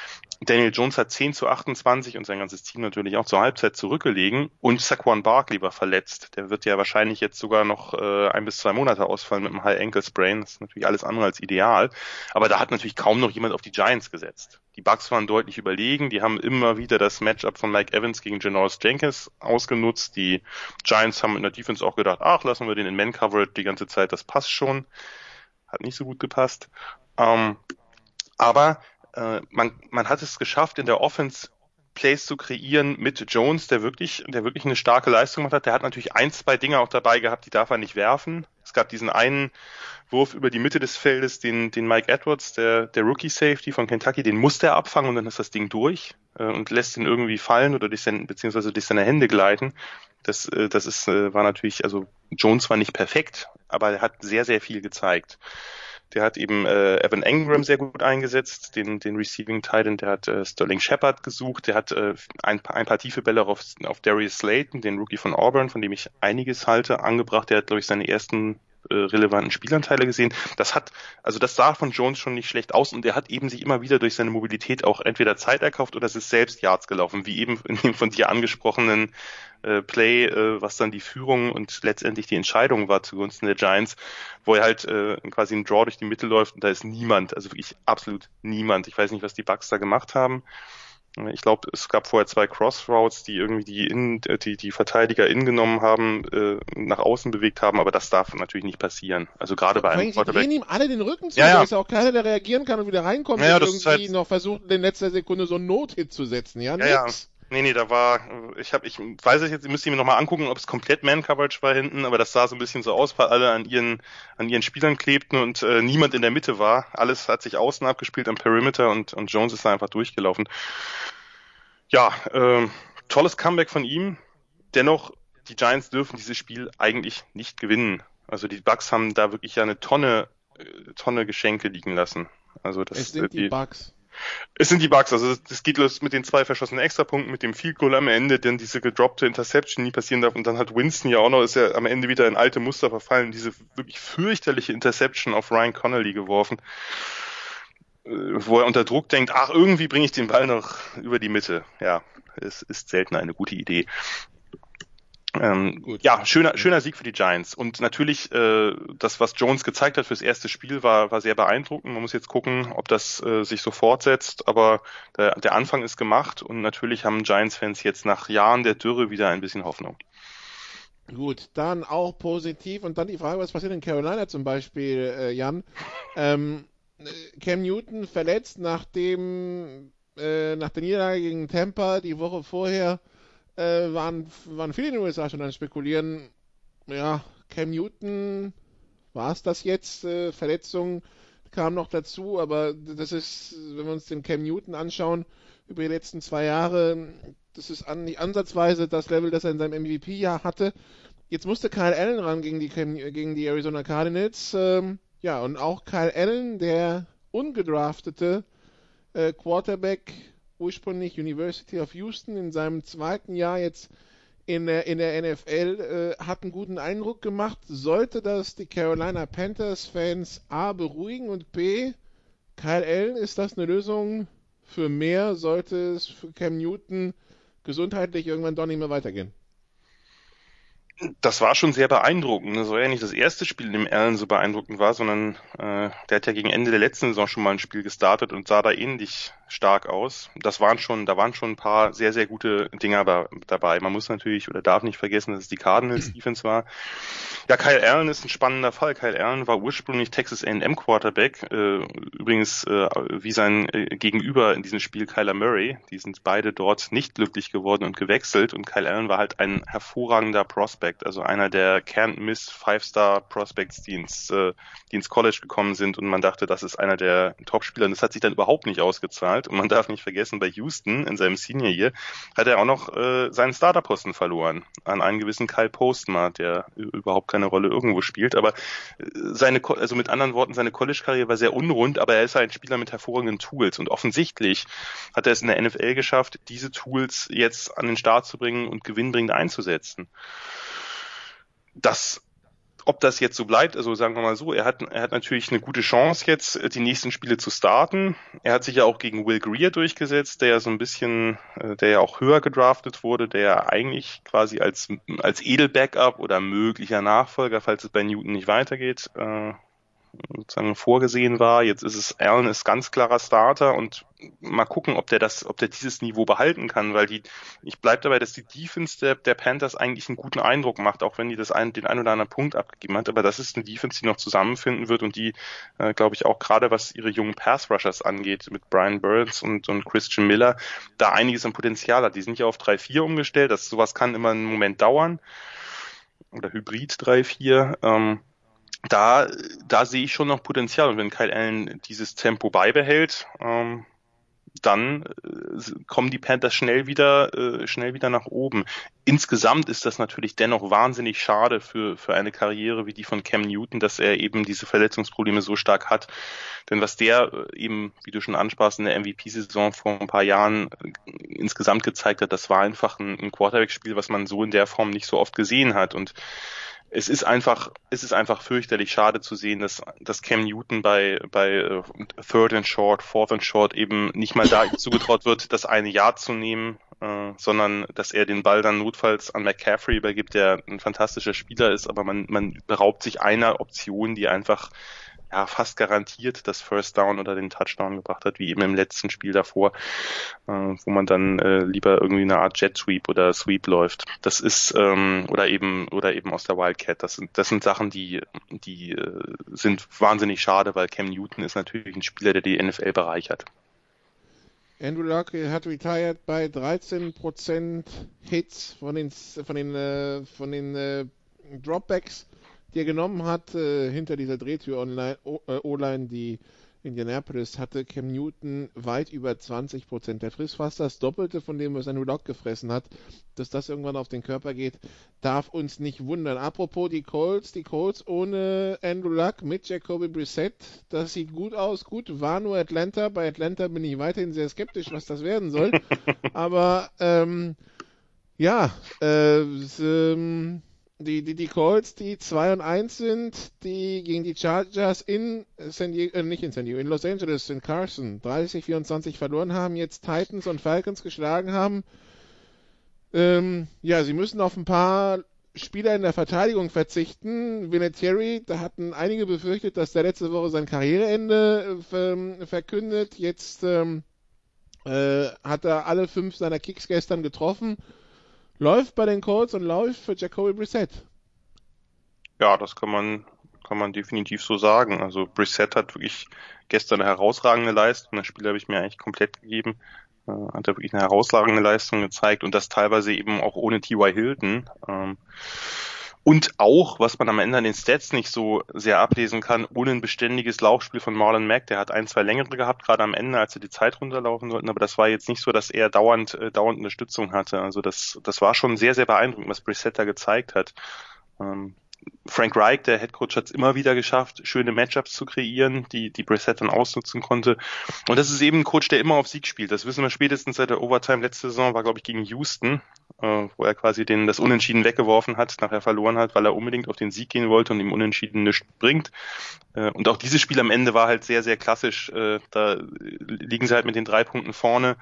Daniel Jones hat 10 zu 28 und sein ganzes Team natürlich auch zur Halbzeit zurückgelegen und Saquon Barkley war verletzt. Der wird ja wahrscheinlich jetzt sogar noch äh, ein bis zwei Monate ausfallen mit einem High Ankle Sprain. Das ist natürlich alles andere als ideal. Aber da hat natürlich kaum noch jemand auf die Giants gesetzt. Die Bucks waren deutlich überlegen. Die haben immer wieder das Matchup von Mike Evans gegen Janoris Jenkins ausgenutzt. Die Giants haben in der Defense auch gedacht, ach, lassen wir den in Man-Coverage die ganze Zeit, das passt schon. Hat nicht so gut gepasst. Ähm, aber äh, man, man hat es geschafft, in der Offense Plays zu kreieren mit Jones, der wirklich, der wirklich eine starke Leistung gemacht hat. Der hat natürlich ein, zwei Dinge auch dabei gehabt, die darf er nicht werfen. Es gab diesen einen Wurf über die Mitte des Feldes, den, den Mike Edwards, der, der Rookie Safety von Kentucky, den musste er abfangen und dann ist das Ding durch äh, und lässt ihn irgendwie fallen oder durch seine, beziehungsweise durch seine Hände gleiten. Das, äh, das ist, äh, war natürlich, also Jones war nicht perfekt, aber er hat sehr, sehr viel gezeigt. Der hat eben äh, Evan Engram sehr gut eingesetzt, den, den Receiving Titan. Der hat äh, Sterling Shepard gesucht. Der hat äh, ein, paar, ein paar tiefe Bälle auf, auf Darius Slayton, den Rookie von Auburn, von dem ich einiges halte, angebracht. Der hat, glaube ich, seine ersten äh, relevanten Spielanteile gesehen. Das hat, also das sah von Jones schon nicht schlecht aus und er hat eben sich immer wieder durch seine Mobilität auch entweder Zeit erkauft oder es ist selbst Yards gelaufen, wie eben in dem von dir angesprochenen äh, Play, äh, was dann die Führung und letztendlich die Entscheidung war zugunsten der Giants, wo er halt äh, quasi ein Draw durch die Mitte läuft und da ist niemand, also wirklich absolut niemand. Ich weiß nicht, was die Bucks da gemacht haben. Ich glaube, es gab vorher zwei Crossroads, die irgendwie die, in, die, die Verteidiger innen genommen haben, äh, nach außen bewegt haben, aber das darf natürlich nicht passieren. Also gerade bei einem Quarterback. Die ihm alle den Rücken zu, ja, ja. da ist ja auch keiner, der reagieren kann und wieder reinkommt ja, und das irgendwie halt noch versucht, in letzter Sekunde so einen Not-Hit zu setzen. Ja, Ja, ja. Nee, nee, da war, ich habe, ich weiß es jetzt, ich müsste mir nochmal angucken, ob es komplett Man-Coverage war hinten, aber das sah so ein bisschen so aus, weil alle an ihren, an ihren Spielern klebten und äh, niemand in der Mitte war. Alles hat sich außen abgespielt am Perimeter und, und Jones ist da einfach durchgelaufen. Ja, ähm, tolles Comeback von ihm. Dennoch, die Giants dürfen dieses Spiel eigentlich nicht gewinnen. Also die Bucks haben da wirklich ja eine Tonne, äh, Tonne Geschenke liegen lassen. Also das, Es sind äh, die Bugs. Es sind die Bugs, also das geht los mit den zwei verschossenen Extrapunkten, mit dem Field Goal am Ende, dann diese gedroppte Interception, die passieren darf und dann hat Winston ja auch noch, ist ja am Ende wieder in alte Muster verfallen, diese wirklich fürchterliche Interception auf Ryan Connolly geworfen, äh, wo er unter Druck denkt, ach, irgendwie bringe ich den Ball noch über die Mitte. Ja, es ist selten eine gute Idee. Ähm, ja, schöner, schöner Sieg für die Giants. Und natürlich, äh, das, was Jones gezeigt hat fürs erste Spiel, war, war sehr beeindruckend. Man muss jetzt gucken, ob das äh, sich so fortsetzt. Aber der, der Anfang ist gemacht und natürlich haben Giants-Fans jetzt nach Jahren der Dürre wieder ein bisschen Hoffnung. Gut, dann auch positiv und dann die Frage, was passiert in Carolina zum Beispiel, äh, Jan? Ähm, äh, Cam Newton verletzt nachdem äh, nach der Niederlage gegen Tampa die Woche vorher äh, waren, waren viele in den USA schon an spekulieren, ja, Cam Newton, war es das jetzt? Äh, Verletzung kam noch dazu, aber das ist, wenn wir uns den Cam Newton anschauen, über die letzten zwei Jahre, das ist an, nicht ansatzweise das Level, das er in seinem MVP-Jahr hatte. Jetzt musste Kyle Allen ran gegen die, gegen die Arizona Cardinals. Ähm, ja, und auch Kyle Allen, der ungedraftete äh, Quarterback, ursprünglich University of Houston, in seinem zweiten Jahr jetzt in der, in der NFL, äh, hat einen guten Eindruck gemacht. Sollte das die Carolina Panthers-Fans A beruhigen und B, Kyle Allen, ist das eine Lösung für mehr? Sollte es für Cam Newton gesundheitlich irgendwann doch nicht mehr weitergehen? Das war schon sehr beeindruckend. Das war ja nicht das erste Spiel, in dem Allen so beeindruckend war, sondern äh, der hat ja gegen Ende der letzten Saison schon mal ein Spiel gestartet und sah da ähnlich stark aus. Das waren schon, da waren schon ein paar sehr, sehr gute Dinger dabei. Man muss natürlich oder darf nicht vergessen, dass es die Cardinals (clears throat) Defense war. Ja, Kyle Allen ist ein spannender Fall. Kyle Allen war ursprünglich Texas A&M Quarterback, äh, übrigens äh, wie sein äh, Gegenüber in diesem Spiel Kyler Murray. Die sind beide dort nicht glücklich geworden und gewechselt und Kyle Allen war halt ein hervorragender Prospect, also einer der Can't Miss Five-Star Prospects, die ins, äh, die ins College gekommen sind und man dachte, das ist einer der Top-Spieler. Und das hat sich dann überhaupt nicht ausgezahlt. Und man darf nicht vergessen, bei Houston in seinem Senior Year hat er auch noch äh, seinen Starterposten verloren an einen gewissen Kyle Postma, der überhaupt keine Rolle irgendwo spielt, aber äh, seine, also mit anderen Worten, seine College-Karriere war sehr unrund, aber er ist ein Spieler mit hervorragenden Tools. Und offensichtlich hat er es in der NFL geschafft, diese Tools jetzt an den Start zu bringen und gewinnbringend einzusetzen. Das ob das jetzt so bleibt, also sagen wir mal so, er hat, er hat natürlich eine gute Chance jetzt, die nächsten Spiele zu starten. Er hat sich ja auch gegen Will Greer durchgesetzt, der ja so ein bisschen, äh, der ja auch höher gedraftet wurde, der ja eigentlich quasi als, als Edel-Backup oder möglicher Nachfolger, falls es bei Newton nicht weitergeht, äh, sozusagen vorgesehen war. Jetzt ist es Allen ist ganz klarer Starter und mal gucken, ob der das, ob der dieses Niveau behalten kann, weil die, ich bleib dabei, dass die Defense der, der Panthers eigentlich einen guten Eindruck macht, auch wenn die das ein, den ein oder anderen Punkt abgegeben hat. Aber das ist eine Defense, die noch zusammenfinden wird und die, äh, glaube ich, auch gerade was ihre jungen Pass Rushers angeht, mit Brian Burns und, und Christian Miller, da einiges an Potenzial hat. Die sind ja auf 3-4 umgestellt. Das sowas kann immer einen Moment dauern. Oder Hybrid 3-4. Ähm, da, da sehe ich schon noch Potenzial. Und wenn Kyle Allen dieses Tempo beibehält, ähm, dann äh, kommen die Panthers schnell wieder, äh, schnell wieder nach oben. Insgesamt ist das natürlich dennoch wahnsinnig schade für, für eine Karriere wie die von Cam Newton, dass er eben diese Verletzungsprobleme so stark hat. Denn was der äh, eben, wie du schon ansprachst, in der MVP-Saison vor ein paar Jahren äh, insgesamt gezeigt hat, das war einfach ein, ein Quarterback-Spiel, was man so in der Form nicht so oft gesehen hat. Und es ist einfach, es ist einfach fürchterlich schade zu sehen, dass, dass Cam Newton bei, bei uh, Third and Short, Fourth and Short eben nicht mal da (laughs) zugetraut wird, das eine Jahr zu nehmen, äh, sondern dass er den Ball dann notfalls an McCaffrey übergibt, der ein fantastischer Spieler ist, aber man, man beraubt sich einer Option, die einfach ja, fast garantiert das First Down oder den Touchdown gebracht hat, wie eben im letzten Spiel davor, äh, wo man dann äh, lieber irgendwie eine Art Jet Sweep oder Sweep läuft. Das ist ähm, oder eben oder eben aus der Wildcat. Das sind das sind Sachen, die die äh, sind wahnsinnig schade, weil Cam Newton ist natürlich ein Spieler, der die NFL bereichert. Andrew Luck hat retired bei 13% Hits von den von den äh, von den äh, Dropbacks die er genommen hat, äh, hinter dieser Drehtür äh, O-Line, die Indianapolis hatte Cam Newton weit über 20 Prozent. Der frisst fast das Doppelte von dem, was Andrew Lock gefressen hat. Dass das irgendwann auf den Körper geht, darf uns nicht wundern. Apropos die Colts, die Colts ohne Andrew Luck mit Jacoby Brissett, das sieht gut aus. Gut, war nur Atlanta. Bei Atlanta bin ich weiterhin sehr skeptisch, was das werden soll. (laughs) Aber ähm, ja, äh, ähm, die, die, die Colts, die 2 und 1 sind, die gegen die Chargers in San Diego, äh, nicht in San Diego, in Los Angeles, in Carson 30-24 verloren haben, jetzt Titans und Falcons geschlagen haben. Ähm, ja, sie müssen auf ein paar Spieler in der Verteidigung verzichten. Vinatieri, da hatten einige befürchtet, dass der letzte Woche sein Karriereende äh, verkündet. Jetzt ähm, äh, hat er alle fünf seiner Kicks gestern getroffen läuft bei den Colts und läuft für Jacoby Brissett. Ja, das kann man, kann man definitiv so sagen. Also Brissett hat wirklich gestern eine herausragende Leistung. Das Spiel habe ich mir eigentlich komplett gegeben. Äh, hat er wirklich eine herausragende Leistung gezeigt und das teilweise eben auch ohne T.Y. Hilton. Ähm, und auch, was man am Ende an den Stats nicht so sehr ablesen kann, ohne ein beständiges Laufspiel von Marlon Mack. Der hat ein, zwei längere gehabt, gerade am Ende, als sie die Zeit runterlaufen sollten. Aber das war jetzt nicht so, dass er dauernd, äh, dauernd Unterstützung hatte. Also das, das war schon sehr, sehr beeindruckend, was Brissett gezeigt hat. Ähm, Frank Reich, der Head Coach, hat es immer wieder geschafft, schöne Matchups zu kreieren, die die Brissett dann ausnutzen konnte. Und das ist eben ein Coach, der immer auf Sieg spielt. Das wissen wir spätestens seit der Overtime letzte Saison, war glaube ich gegen Houston, äh, wo er quasi den das Unentschieden weggeworfen hat, nachher verloren hat, weil er unbedingt auf den Sieg gehen wollte und ihm Unentschieden nichts bringt. Äh, und auch dieses Spiel am Ende war halt sehr, sehr klassisch. Äh, da liegen sie halt mit den drei Punkten vorne,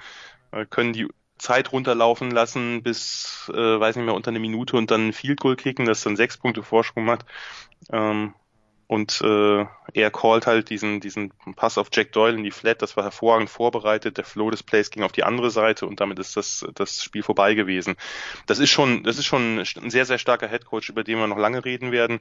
äh, können die Zeit runterlaufen lassen bis, äh, weiß nicht mehr, unter eine Minute und dann Field Goal kicken, das dann sechs Punkte Vorsprung hat. Ähm, und äh, er callt halt diesen, diesen Pass auf Jack Doyle in die Flat, das war hervorragend vorbereitet, der Flow des Plays ging auf die andere Seite und damit ist das, das Spiel vorbei gewesen. Das ist schon, das ist schon ein sehr, sehr starker Headcoach, über den wir noch lange reden werden.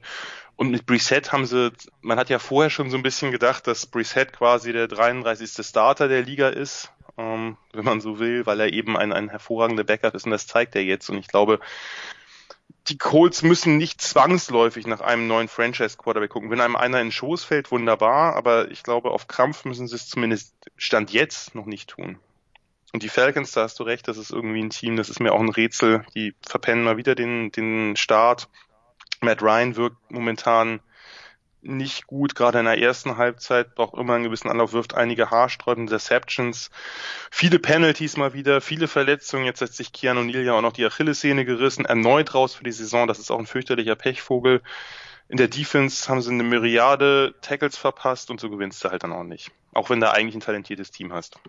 Und mit Brissett haben sie, man hat ja vorher schon so ein bisschen gedacht, dass Brissett quasi der 33. Starter der Liga ist, ähm, wenn man so will, weil er eben ein, ein hervorragender Backup ist und das zeigt er jetzt. Und ich glaube, die Colts müssen nicht zwangsläufig nach einem neuen Franchise-Quarterback gucken. Wenn einem einer in den Schoß fällt, wunderbar, aber ich glaube, auf Krampf müssen sie es zumindest Stand jetzt noch nicht tun. Und die Falcons, da hast du recht, das ist irgendwie ein Team, das ist mir auch ein Rätsel. Die verpennen mal wieder den, den Start. Matt Ryan wirkt momentan nicht gut, gerade in der ersten Halbzeit, braucht immer einen gewissen Anlauf, wirft einige haarsträubende Deceptions, viele Penalties mal wieder, viele Verletzungen, jetzt hat sich Keanu Neal ja auch noch die Achillessehne gerissen, erneut raus für die Saison, das ist auch ein fürchterlicher Pechvogel. In der Defense haben sie eine Myriade Tackles verpasst und so gewinnst du halt dann auch nicht. Auch wenn du eigentlich ein talentiertes Team hast.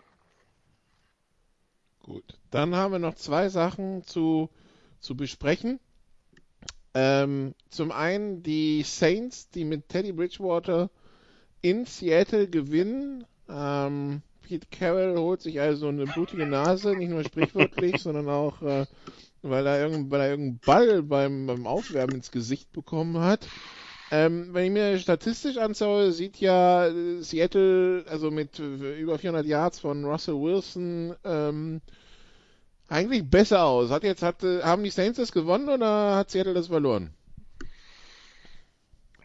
Gut, dann haben wir noch zwei Sachen zu, zu besprechen. Ähm, zum einen die Saints, die mit Teddy Bridgewater in Seattle gewinnen. Ähm, Pete Carroll holt sich also eine blutige Nase, nicht nur sprichwörtlich, (laughs) sondern auch, äh, weil, er weil er irgendeinen Ball beim, beim Aufwärmen ins Gesicht bekommen hat. Ähm, wenn ich mir statistisch anschaue, sieht ja Seattle, also mit äh, über 400 Yards von Russell Wilson, ähm, eigentlich besser aus. Hat jetzt, hat, haben die Saints das gewonnen oder hat Seattle das verloren?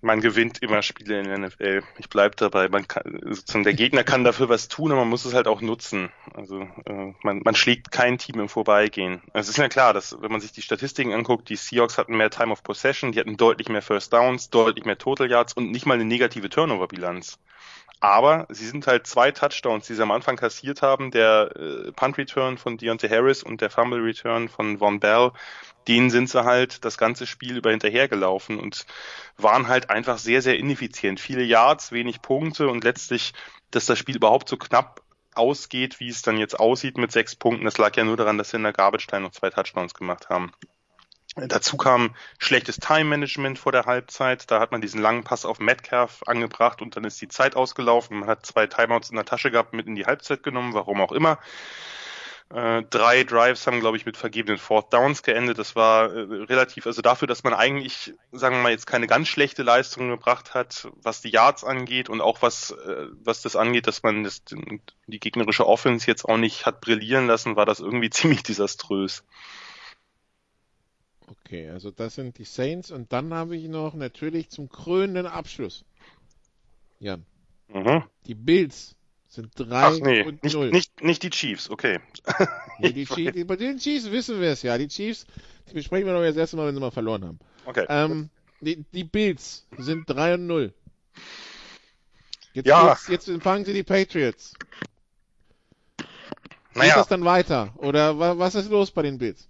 Man gewinnt immer Spiele in der NFL. Ich bleib dabei. Man kann, der Gegner kann dafür was tun, aber man muss es halt auch nutzen. Also äh, man, man schlägt kein Team im Vorbeigehen. Also es ist ja klar, dass wenn man sich die Statistiken anguckt, die Seahawks hatten mehr Time of Possession, die hatten deutlich mehr First Downs, deutlich mehr Total Yards und nicht mal eine negative Turnover-Bilanz. Aber sie sind halt zwei Touchdowns, die sie am Anfang kassiert haben, der äh, Punt Return von Deontay Harris und der Fumble Return von Von Bell, denen sind sie halt das ganze Spiel über hinterhergelaufen und waren halt einfach sehr, sehr ineffizient. Viele Yards, wenig Punkte und letztlich, dass das Spiel überhaupt so knapp ausgeht, wie es dann jetzt aussieht mit sechs Punkten, das lag ja nur daran, dass sie in der Garbage Time noch zwei Touchdowns gemacht haben. Dazu kam schlechtes Time-Management vor der Halbzeit. Da hat man diesen langen Pass auf Metcalf angebracht und dann ist die Zeit ausgelaufen. Man hat zwei Timeouts in der Tasche gehabt, mit in die Halbzeit genommen, warum auch immer. Äh, drei Drives haben, glaube ich, mit vergebenen Fourth Downs geendet. Das war äh, relativ, also dafür, dass man eigentlich, sagen wir mal, jetzt keine ganz schlechte Leistung gebracht hat, was die Yards angeht und auch was, äh, was das angeht, dass man das, die gegnerische Offense jetzt auch nicht hat brillieren lassen, war das irgendwie (laughs) ziemlich desaströs. Okay, also das sind die Saints und dann habe ich noch natürlich zum krönenden Abschluss. Jan. Mhm. Die Bills sind 3 Ach, nee, und nicht, 0. Nicht, nicht die Chiefs, okay. (laughs) Nee, die Chiefs, bei den Chiefs wissen wir es ja. Die Chiefs, die besprechen wir noch das erste Mal, wenn sie mal verloren haben. Okay. Ähm, die, die Bills sind 3 und 0. Jetzt, ja. jetzt empfangen sie die Patriots. Naja. Geht das dann weiter? Oder was ist los bei den Bills?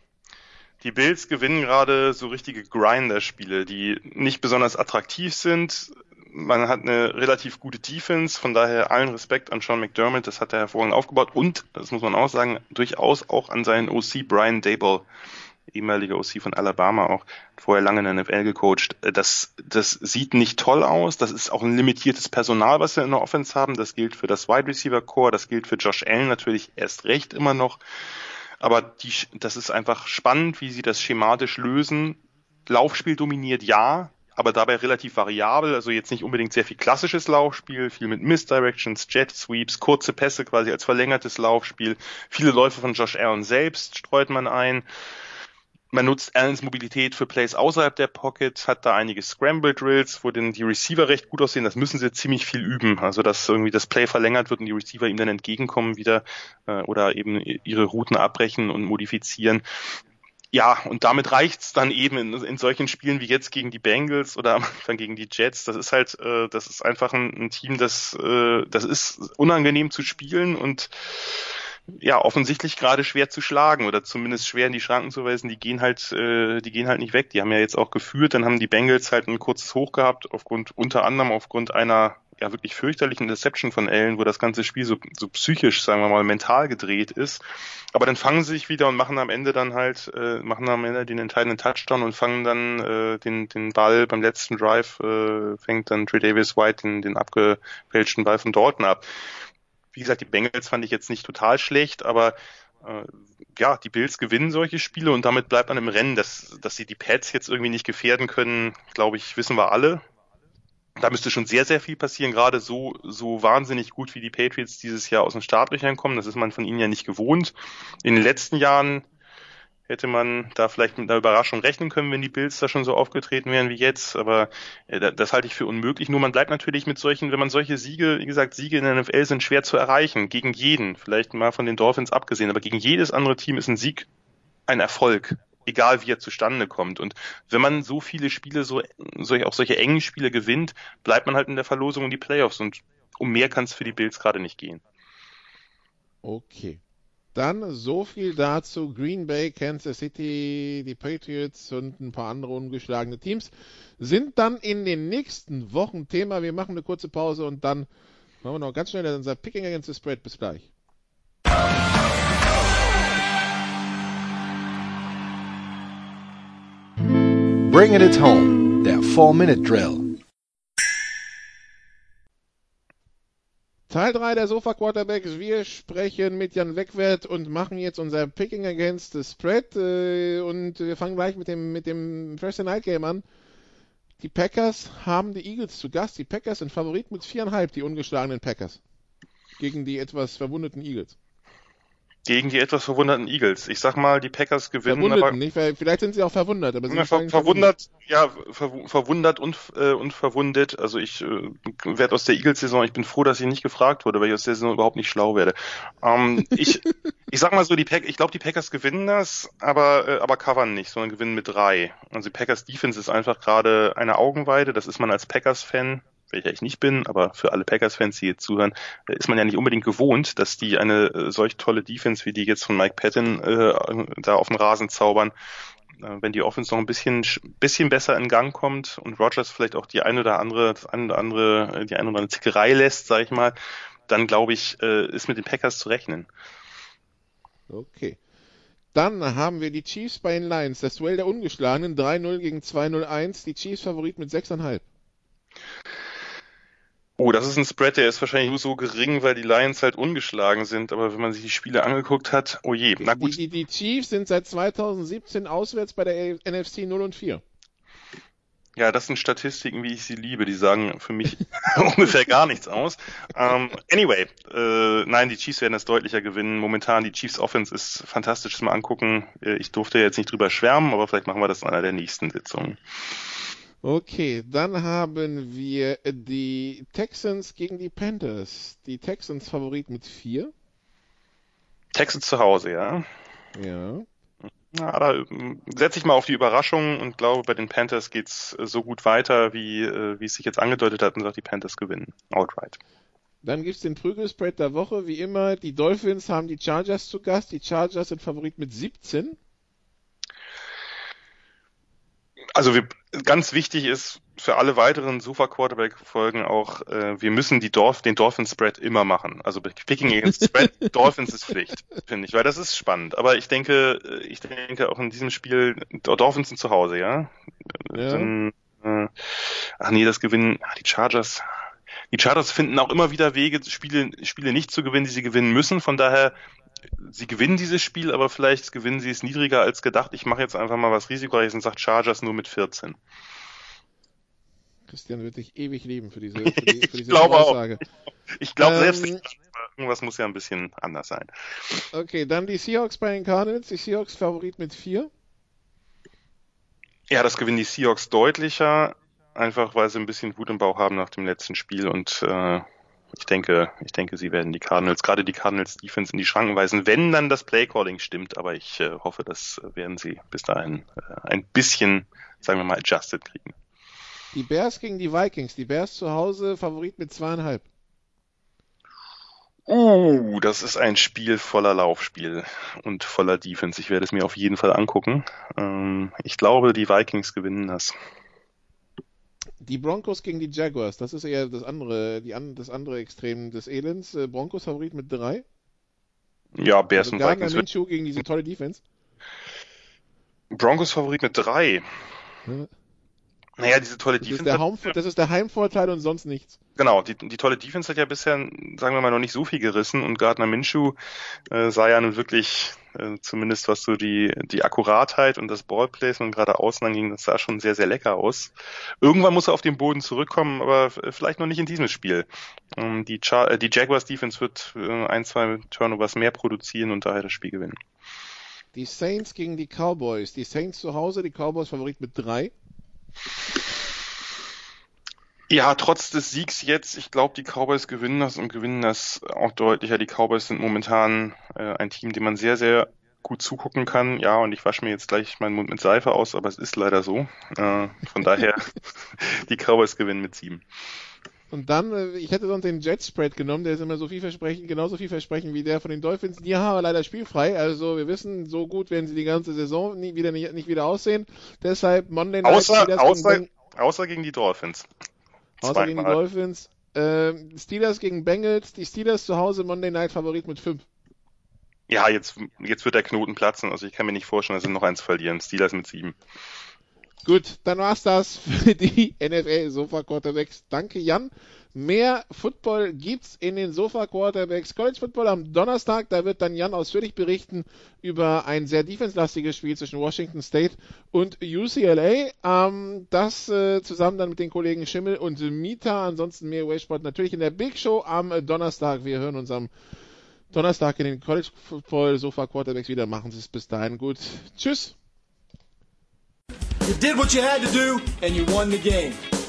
Die Bills gewinnen gerade so richtige Grinder-Spiele, die nicht besonders attraktiv sind. Man hat eine relativ gute Defense, von daher allen Respekt an Sean McDermott, das hat er hervorragend aufgebaut und, das muss man auch sagen, durchaus auch an seinen OC Brian Dable, ehemaliger OC von Alabama auch, vorher lange in der NFL gecoacht. Das, das sieht nicht toll aus, das ist auch ein limitiertes Personal, was wir in der Offense haben, das gilt für das Wide Receiver Core, das gilt für Josh Allen natürlich erst recht immer noch. Aber die, das ist einfach spannend, wie sie das schematisch lösen. Laufspiel dominiert ja, aber dabei relativ variabel, also jetzt nicht unbedingt sehr viel klassisches Laufspiel, viel mit Misdirections, Jet Sweeps, kurze Pässe quasi als verlängertes Laufspiel. Viele Läufe von Josh Allen selbst streut man ein. Man nutzt Allens Mobilität für Plays außerhalb der Pocket, hat da einige Scramble Drills, wo denn die Receiver recht gut aussehen. Das müssen sie ziemlich viel üben. Also, dass irgendwie das Play verlängert wird und die Receiver ihm dann entgegenkommen wieder äh, oder eben ihre Routen abbrechen und modifizieren. Ja, und damit reicht's dann eben in, in solchen Spielen wie jetzt gegen die Bengals oder am Anfang gegen die Jets. Das ist halt, äh, das ist einfach ein, ein Team, das, äh, das ist unangenehm zu spielen und ja offensichtlich gerade schwer zu schlagen oder zumindest schwer in die Schranken zu weisen. Die gehen halt, äh, die gehen halt nicht weg. Die haben ja jetzt auch geführt, dann haben die Bengals halt ein kurzes Hoch gehabt aufgrund unter anderem aufgrund einer ja wirklich fürchterlichen Deception von Allen, wo das ganze Spiel so, so psychisch, sagen wir mal, mental gedreht ist. Aber dann fangen sie sich wieder und machen am Ende dann halt, äh, machen am Ende den entscheidenden Touchdown und fangen dann äh, den, den Ball beim letzten Drive, äh, fängt dann Trey Davis White den, den abgefälschten Ball von Dalton ab. Wie gesagt, die Bengals fand ich jetzt nicht total schlecht, aber äh, ja, die Bills gewinnen solche Spiele und damit bleibt man im Rennen, dass, dass sie die Pets jetzt irgendwie nicht gefährden können, glaube ich, wissen wir alle. Da müsste schon sehr, sehr viel passieren, gerade so, so wahnsinnig gut wie die Patriots dieses Jahr aus den Startlöchern kommen. Das ist man von ihnen ja nicht gewohnt. In den letzten Jahren hätte man da vielleicht mit einer Überraschung rechnen können, wenn die Bills da schon so aufgetreten wären wie jetzt. Aber äh, das halte ich für unmöglich. Nur man bleibt natürlich mit solchen, wenn man solche Siege, wie gesagt, Siege in der NFL sind schwer zu erreichen. Gegen jeden. Vielleicht mal von den Dolphins abgesehen. Aber gegen jedes andere Team ist ein Sieg ein Erfolg. Egal wie er zustande kommt. Und wenn man so viele Spiele, so, solche, auch solche engen Spiele gewinnt, bleibt man halt in der Verlosung um die Playoffs. Und um mehr kann es für die Bills gerade nicht gehen. Okay. Dann so viel dazu. Green Bay, Kansas City, die Patriots und ein paar andere ungeschlagene Teams sind dann in den nächsten Wochen Thema. Wir machen eine kurze Pause und dann machen wir noch ganz schnell unser Picking Against the Spread. Bis gleich. Bringing it home, der 4-Minute-Drill. Teil 3 der Sofa Quarterbacks. Wir sprechen mit Jan Wegwert und machen jetzt unser Picking Against the Spread. Äh, und wir fangen gleich mit dem, mit dem Thursday Night Game an. Die Packers haben die Eagles zu Gast. Die Packers sind Favorit mit viereinhalb, die ungeschlagenen Packers. Gegen die etwas verwundeten Eagles gegen die etwas verwunderten Eagles. Ich sag mal, die Packers gewinnen. Verwundeten, aber, nicht, vielleicht sind sie auch verwundert, aber sie ver ver verwundert, ja, ver verwundert und, äh, und verwundet. Also ich äh, werde aus der Eagles-Saison, ich bin froh, dass ich nicht gefragt wurde, weil ich aus der Saison überhaupt nicht schlau werde. Ähm, (laughs) ich, ich sag mal so, die Pack, ich glaube, die Packers gewinnen das, aber, äh, aber covern nicht, sondern gewinnen mit drei. Also die Packers Defense ist einfach gerade eine Augenweide. Das ist man als Packers-Fan welcher ich nicht bin, aber für alle Packers-Fans, die jetzt zuhören, äh, ist man ja nicht unbedingt gewohnt, dass die eine äh, solch tolle Defense wie die jetzt von Mike Patton äh, da auf den Rasen zaubern. Äh, wenn die Offense noch ein bisschen, bisschen besser in Gang kommt und Rogers vielleicht auch die eine oder andere, das eine oder andere, die eine oder andere Zickerei lässt, sag ich mal, dann glaube ich, ist mit den Packers zu rechnen. Okay. Dann haben wir die Chiefs bei den Lions. Das Duell der Ungeschlagenen. 3-0 gegen 2-0-1. Die Chiefs Favorit mit 6,5. Oh, das ist ein Spread, der ist wahrscheinlich nur so gering, weil die Lions halt ungeschlagen sind. Aber wenn man sich die Spiele angeguckt hat, oh je, na gut. Die, die, die Chiefs sind seit 2017 auswärts bei der NFC 0 und 4. Ja, das sind Statistiken, wie ich sie liebe. Die sagen für mich (laughs) ungefähr gar nichts aus. Um, ähm, anyway, äh, nein, die Chiefs werden das deutlicher gewinnen. Momentan die Chiefs Offense ist fantastisch zum Angucken. Äh, ich durfte jetzt nicht drüber schwärmen, aber vielleicht machen wir das in einer der nächsten Sitzungen. Okay, dann haben wir die Texans gegen die Panthers. Die Texans Favorit mit 4. Texans zu Hause, ja. Ja. Na, da ähm, setze ich mal auf die Überraschung und glaube, bei den Panthers geht's äh, so gut weiter, wie, äh, wie es sich jetzt angedeutet hat und sagt, die Panthers gewinnen. Outright. Dann gibt's den Prügelspread der Woche. Wie immer, die Dolphins haben die Chargers zu Gast. Die Chargers sind Favorit mit 17 also wir, ganz wichtig ist für alle weiteren Super Quarterback Folgen auch, äh, wir müssen die Dorf, den Dolphin Spread immer machen. Also Picking against Spread, (laughs) Dolphins ist Pflicht, finde ich, weil das ist spannend. Aber ich denke, äh, ich denke auch in diesem Spiel, Dolphins sind zu Hause, ja. ja. Dann, äh, ach nee, das gewinnen, ach, die Chargers. Die Chargers finden auch immer wieder Wege, Spiele, Spiele nicht zu gewinnen, die sie gewinnen müssen. Von daher sie gewinnen dieses Spiel, aber vielleicht gewinnen sie es niedriger als gedacht. Ich mache jetzt einfach mal was risikoreiches und sage Chargers nur mit 14. Christian wird dich ewig lieben für diese, für (laughs) die, für diese ich glaube Aussage. Auch. Ich glaube ähm, selbst irgendwas muss ja ein bisschen anders sein. Okay, dann die Seahawks bei den Cardinals. Die Seahawks Favorit mit 4. Ja, das gewinnen die Seahawks deutlicher, einfach weil sie ein bisschen Wut im Bauch haben nach dem letzten Spiel und äh, ich denke, ich denke, sie werden die Cardinals, gerade die Cardinals Defense in die Schranken weisen, wenn dann das Playcalling stimmt. Aber ich äh, hoffe, das werden sie bis dahin äh, ein bisschen, sagen wir mal, adjusted kriegen. Die Bears gegen die Vikings. Die Bears zu Hause Favorit mit zweieinhalb. Uh, das ist ein Spiel voller Laufspiel und voller Defense. Ich werde es mir auf jeden Fall angucken. Ähm, ich glaube, die Vikings gewinnen das. Die Broncos gegen die Jaguars, das ist eher das andere, die an, das andere Extrem des Elends. Äh, Broncos Favorit mit drei. Ja, Bears Also und Vikings Minshew gegen diese tolle Defense. Broncos Favorit mit drei. Ja. Naja, diese tolle Das Defense. ist, hat- das ist der Heimvorteil und sonst nichts. Genau, die, die tolle Defense hat ja bisher, sagen wir mal, noch nicht so viel gerissen und Gardner Minshew äh, sah ja nun wirklich, äh, zumindest was so die, die Akkuratheit und das Ballplacement gerade außen anging, das sah schon sehr, sehr lecker aus. Irgendwann muss er auf den Boden zurückkommen, aber vielleicht noch nicht in diesem Spiel. Ähm, die, Char äh, die Jaguars Defense wird äh, ein, zwei Turnovers mehr produzieren und daher das Spiel gewinnen. Die Saints gegen die Cowboys. Die Saints zu Hause, die Cowboys Favorit mit drei. Ja, trotz des Siegs jetzt, ich glaube, die Cowboys gewinnen das und gewinnen das auch deutlicher. Die Cowboys sind momentan äh, ein Team, dem man sehr, sehr gut zugucken kann. Ja, und ich wasche mir jetzt gleich meinen Mund mit Seife aus, aber es ist leider so. Äh, von daher, (laughs) die Cowboys gewinnen mit sieben. Und dann, äh, ich hätte sonst den Jet Spread genommen, der ist immer so vielversprechend, genauso vielversprechend wie der von den Dolphins. Die haben aber leider spielfrei, also wir wissen, so gut werden sie die ganze Saison nie, wieder nicht, nicht wieder aussehen. Deshalb Monday Night Außer, gegen außer, außer gegen die Dolphins. Außer gegen die. Dolphins. Ähm, Steelers gegen Bengals, die Steelers zu Hause Monday Night Favorit mit 5. Ja, jetzt, jetzt wird der Knoten platzen. Also ich kann mir nicht vorstellen, dass sie noch eins verlieren. Steelers mit sieben. Gut, dann war's das für die (laughs) NFL Sofa Quarterbacks. Danke Jan. Mehr Football gibt's in den Sofa Quarterbacks College Football am Donnerstag. Da wird dann Jan ausführlich berichten über ein sehr defenslastiges Spiel zwischen Washington State und UCLA. Ähm, das äh, zusammen dann mit den Kollegen Schimmel und Mita. Ansonsten mehr Waysport natürlich in der Big Show am Donnerstag. Wir hören uns am Donnerstag in den College Football Sofa Quarterbacks wieder. Machen Sie es bis dahin gut. Tschüss. You did what you had to do and you won the game.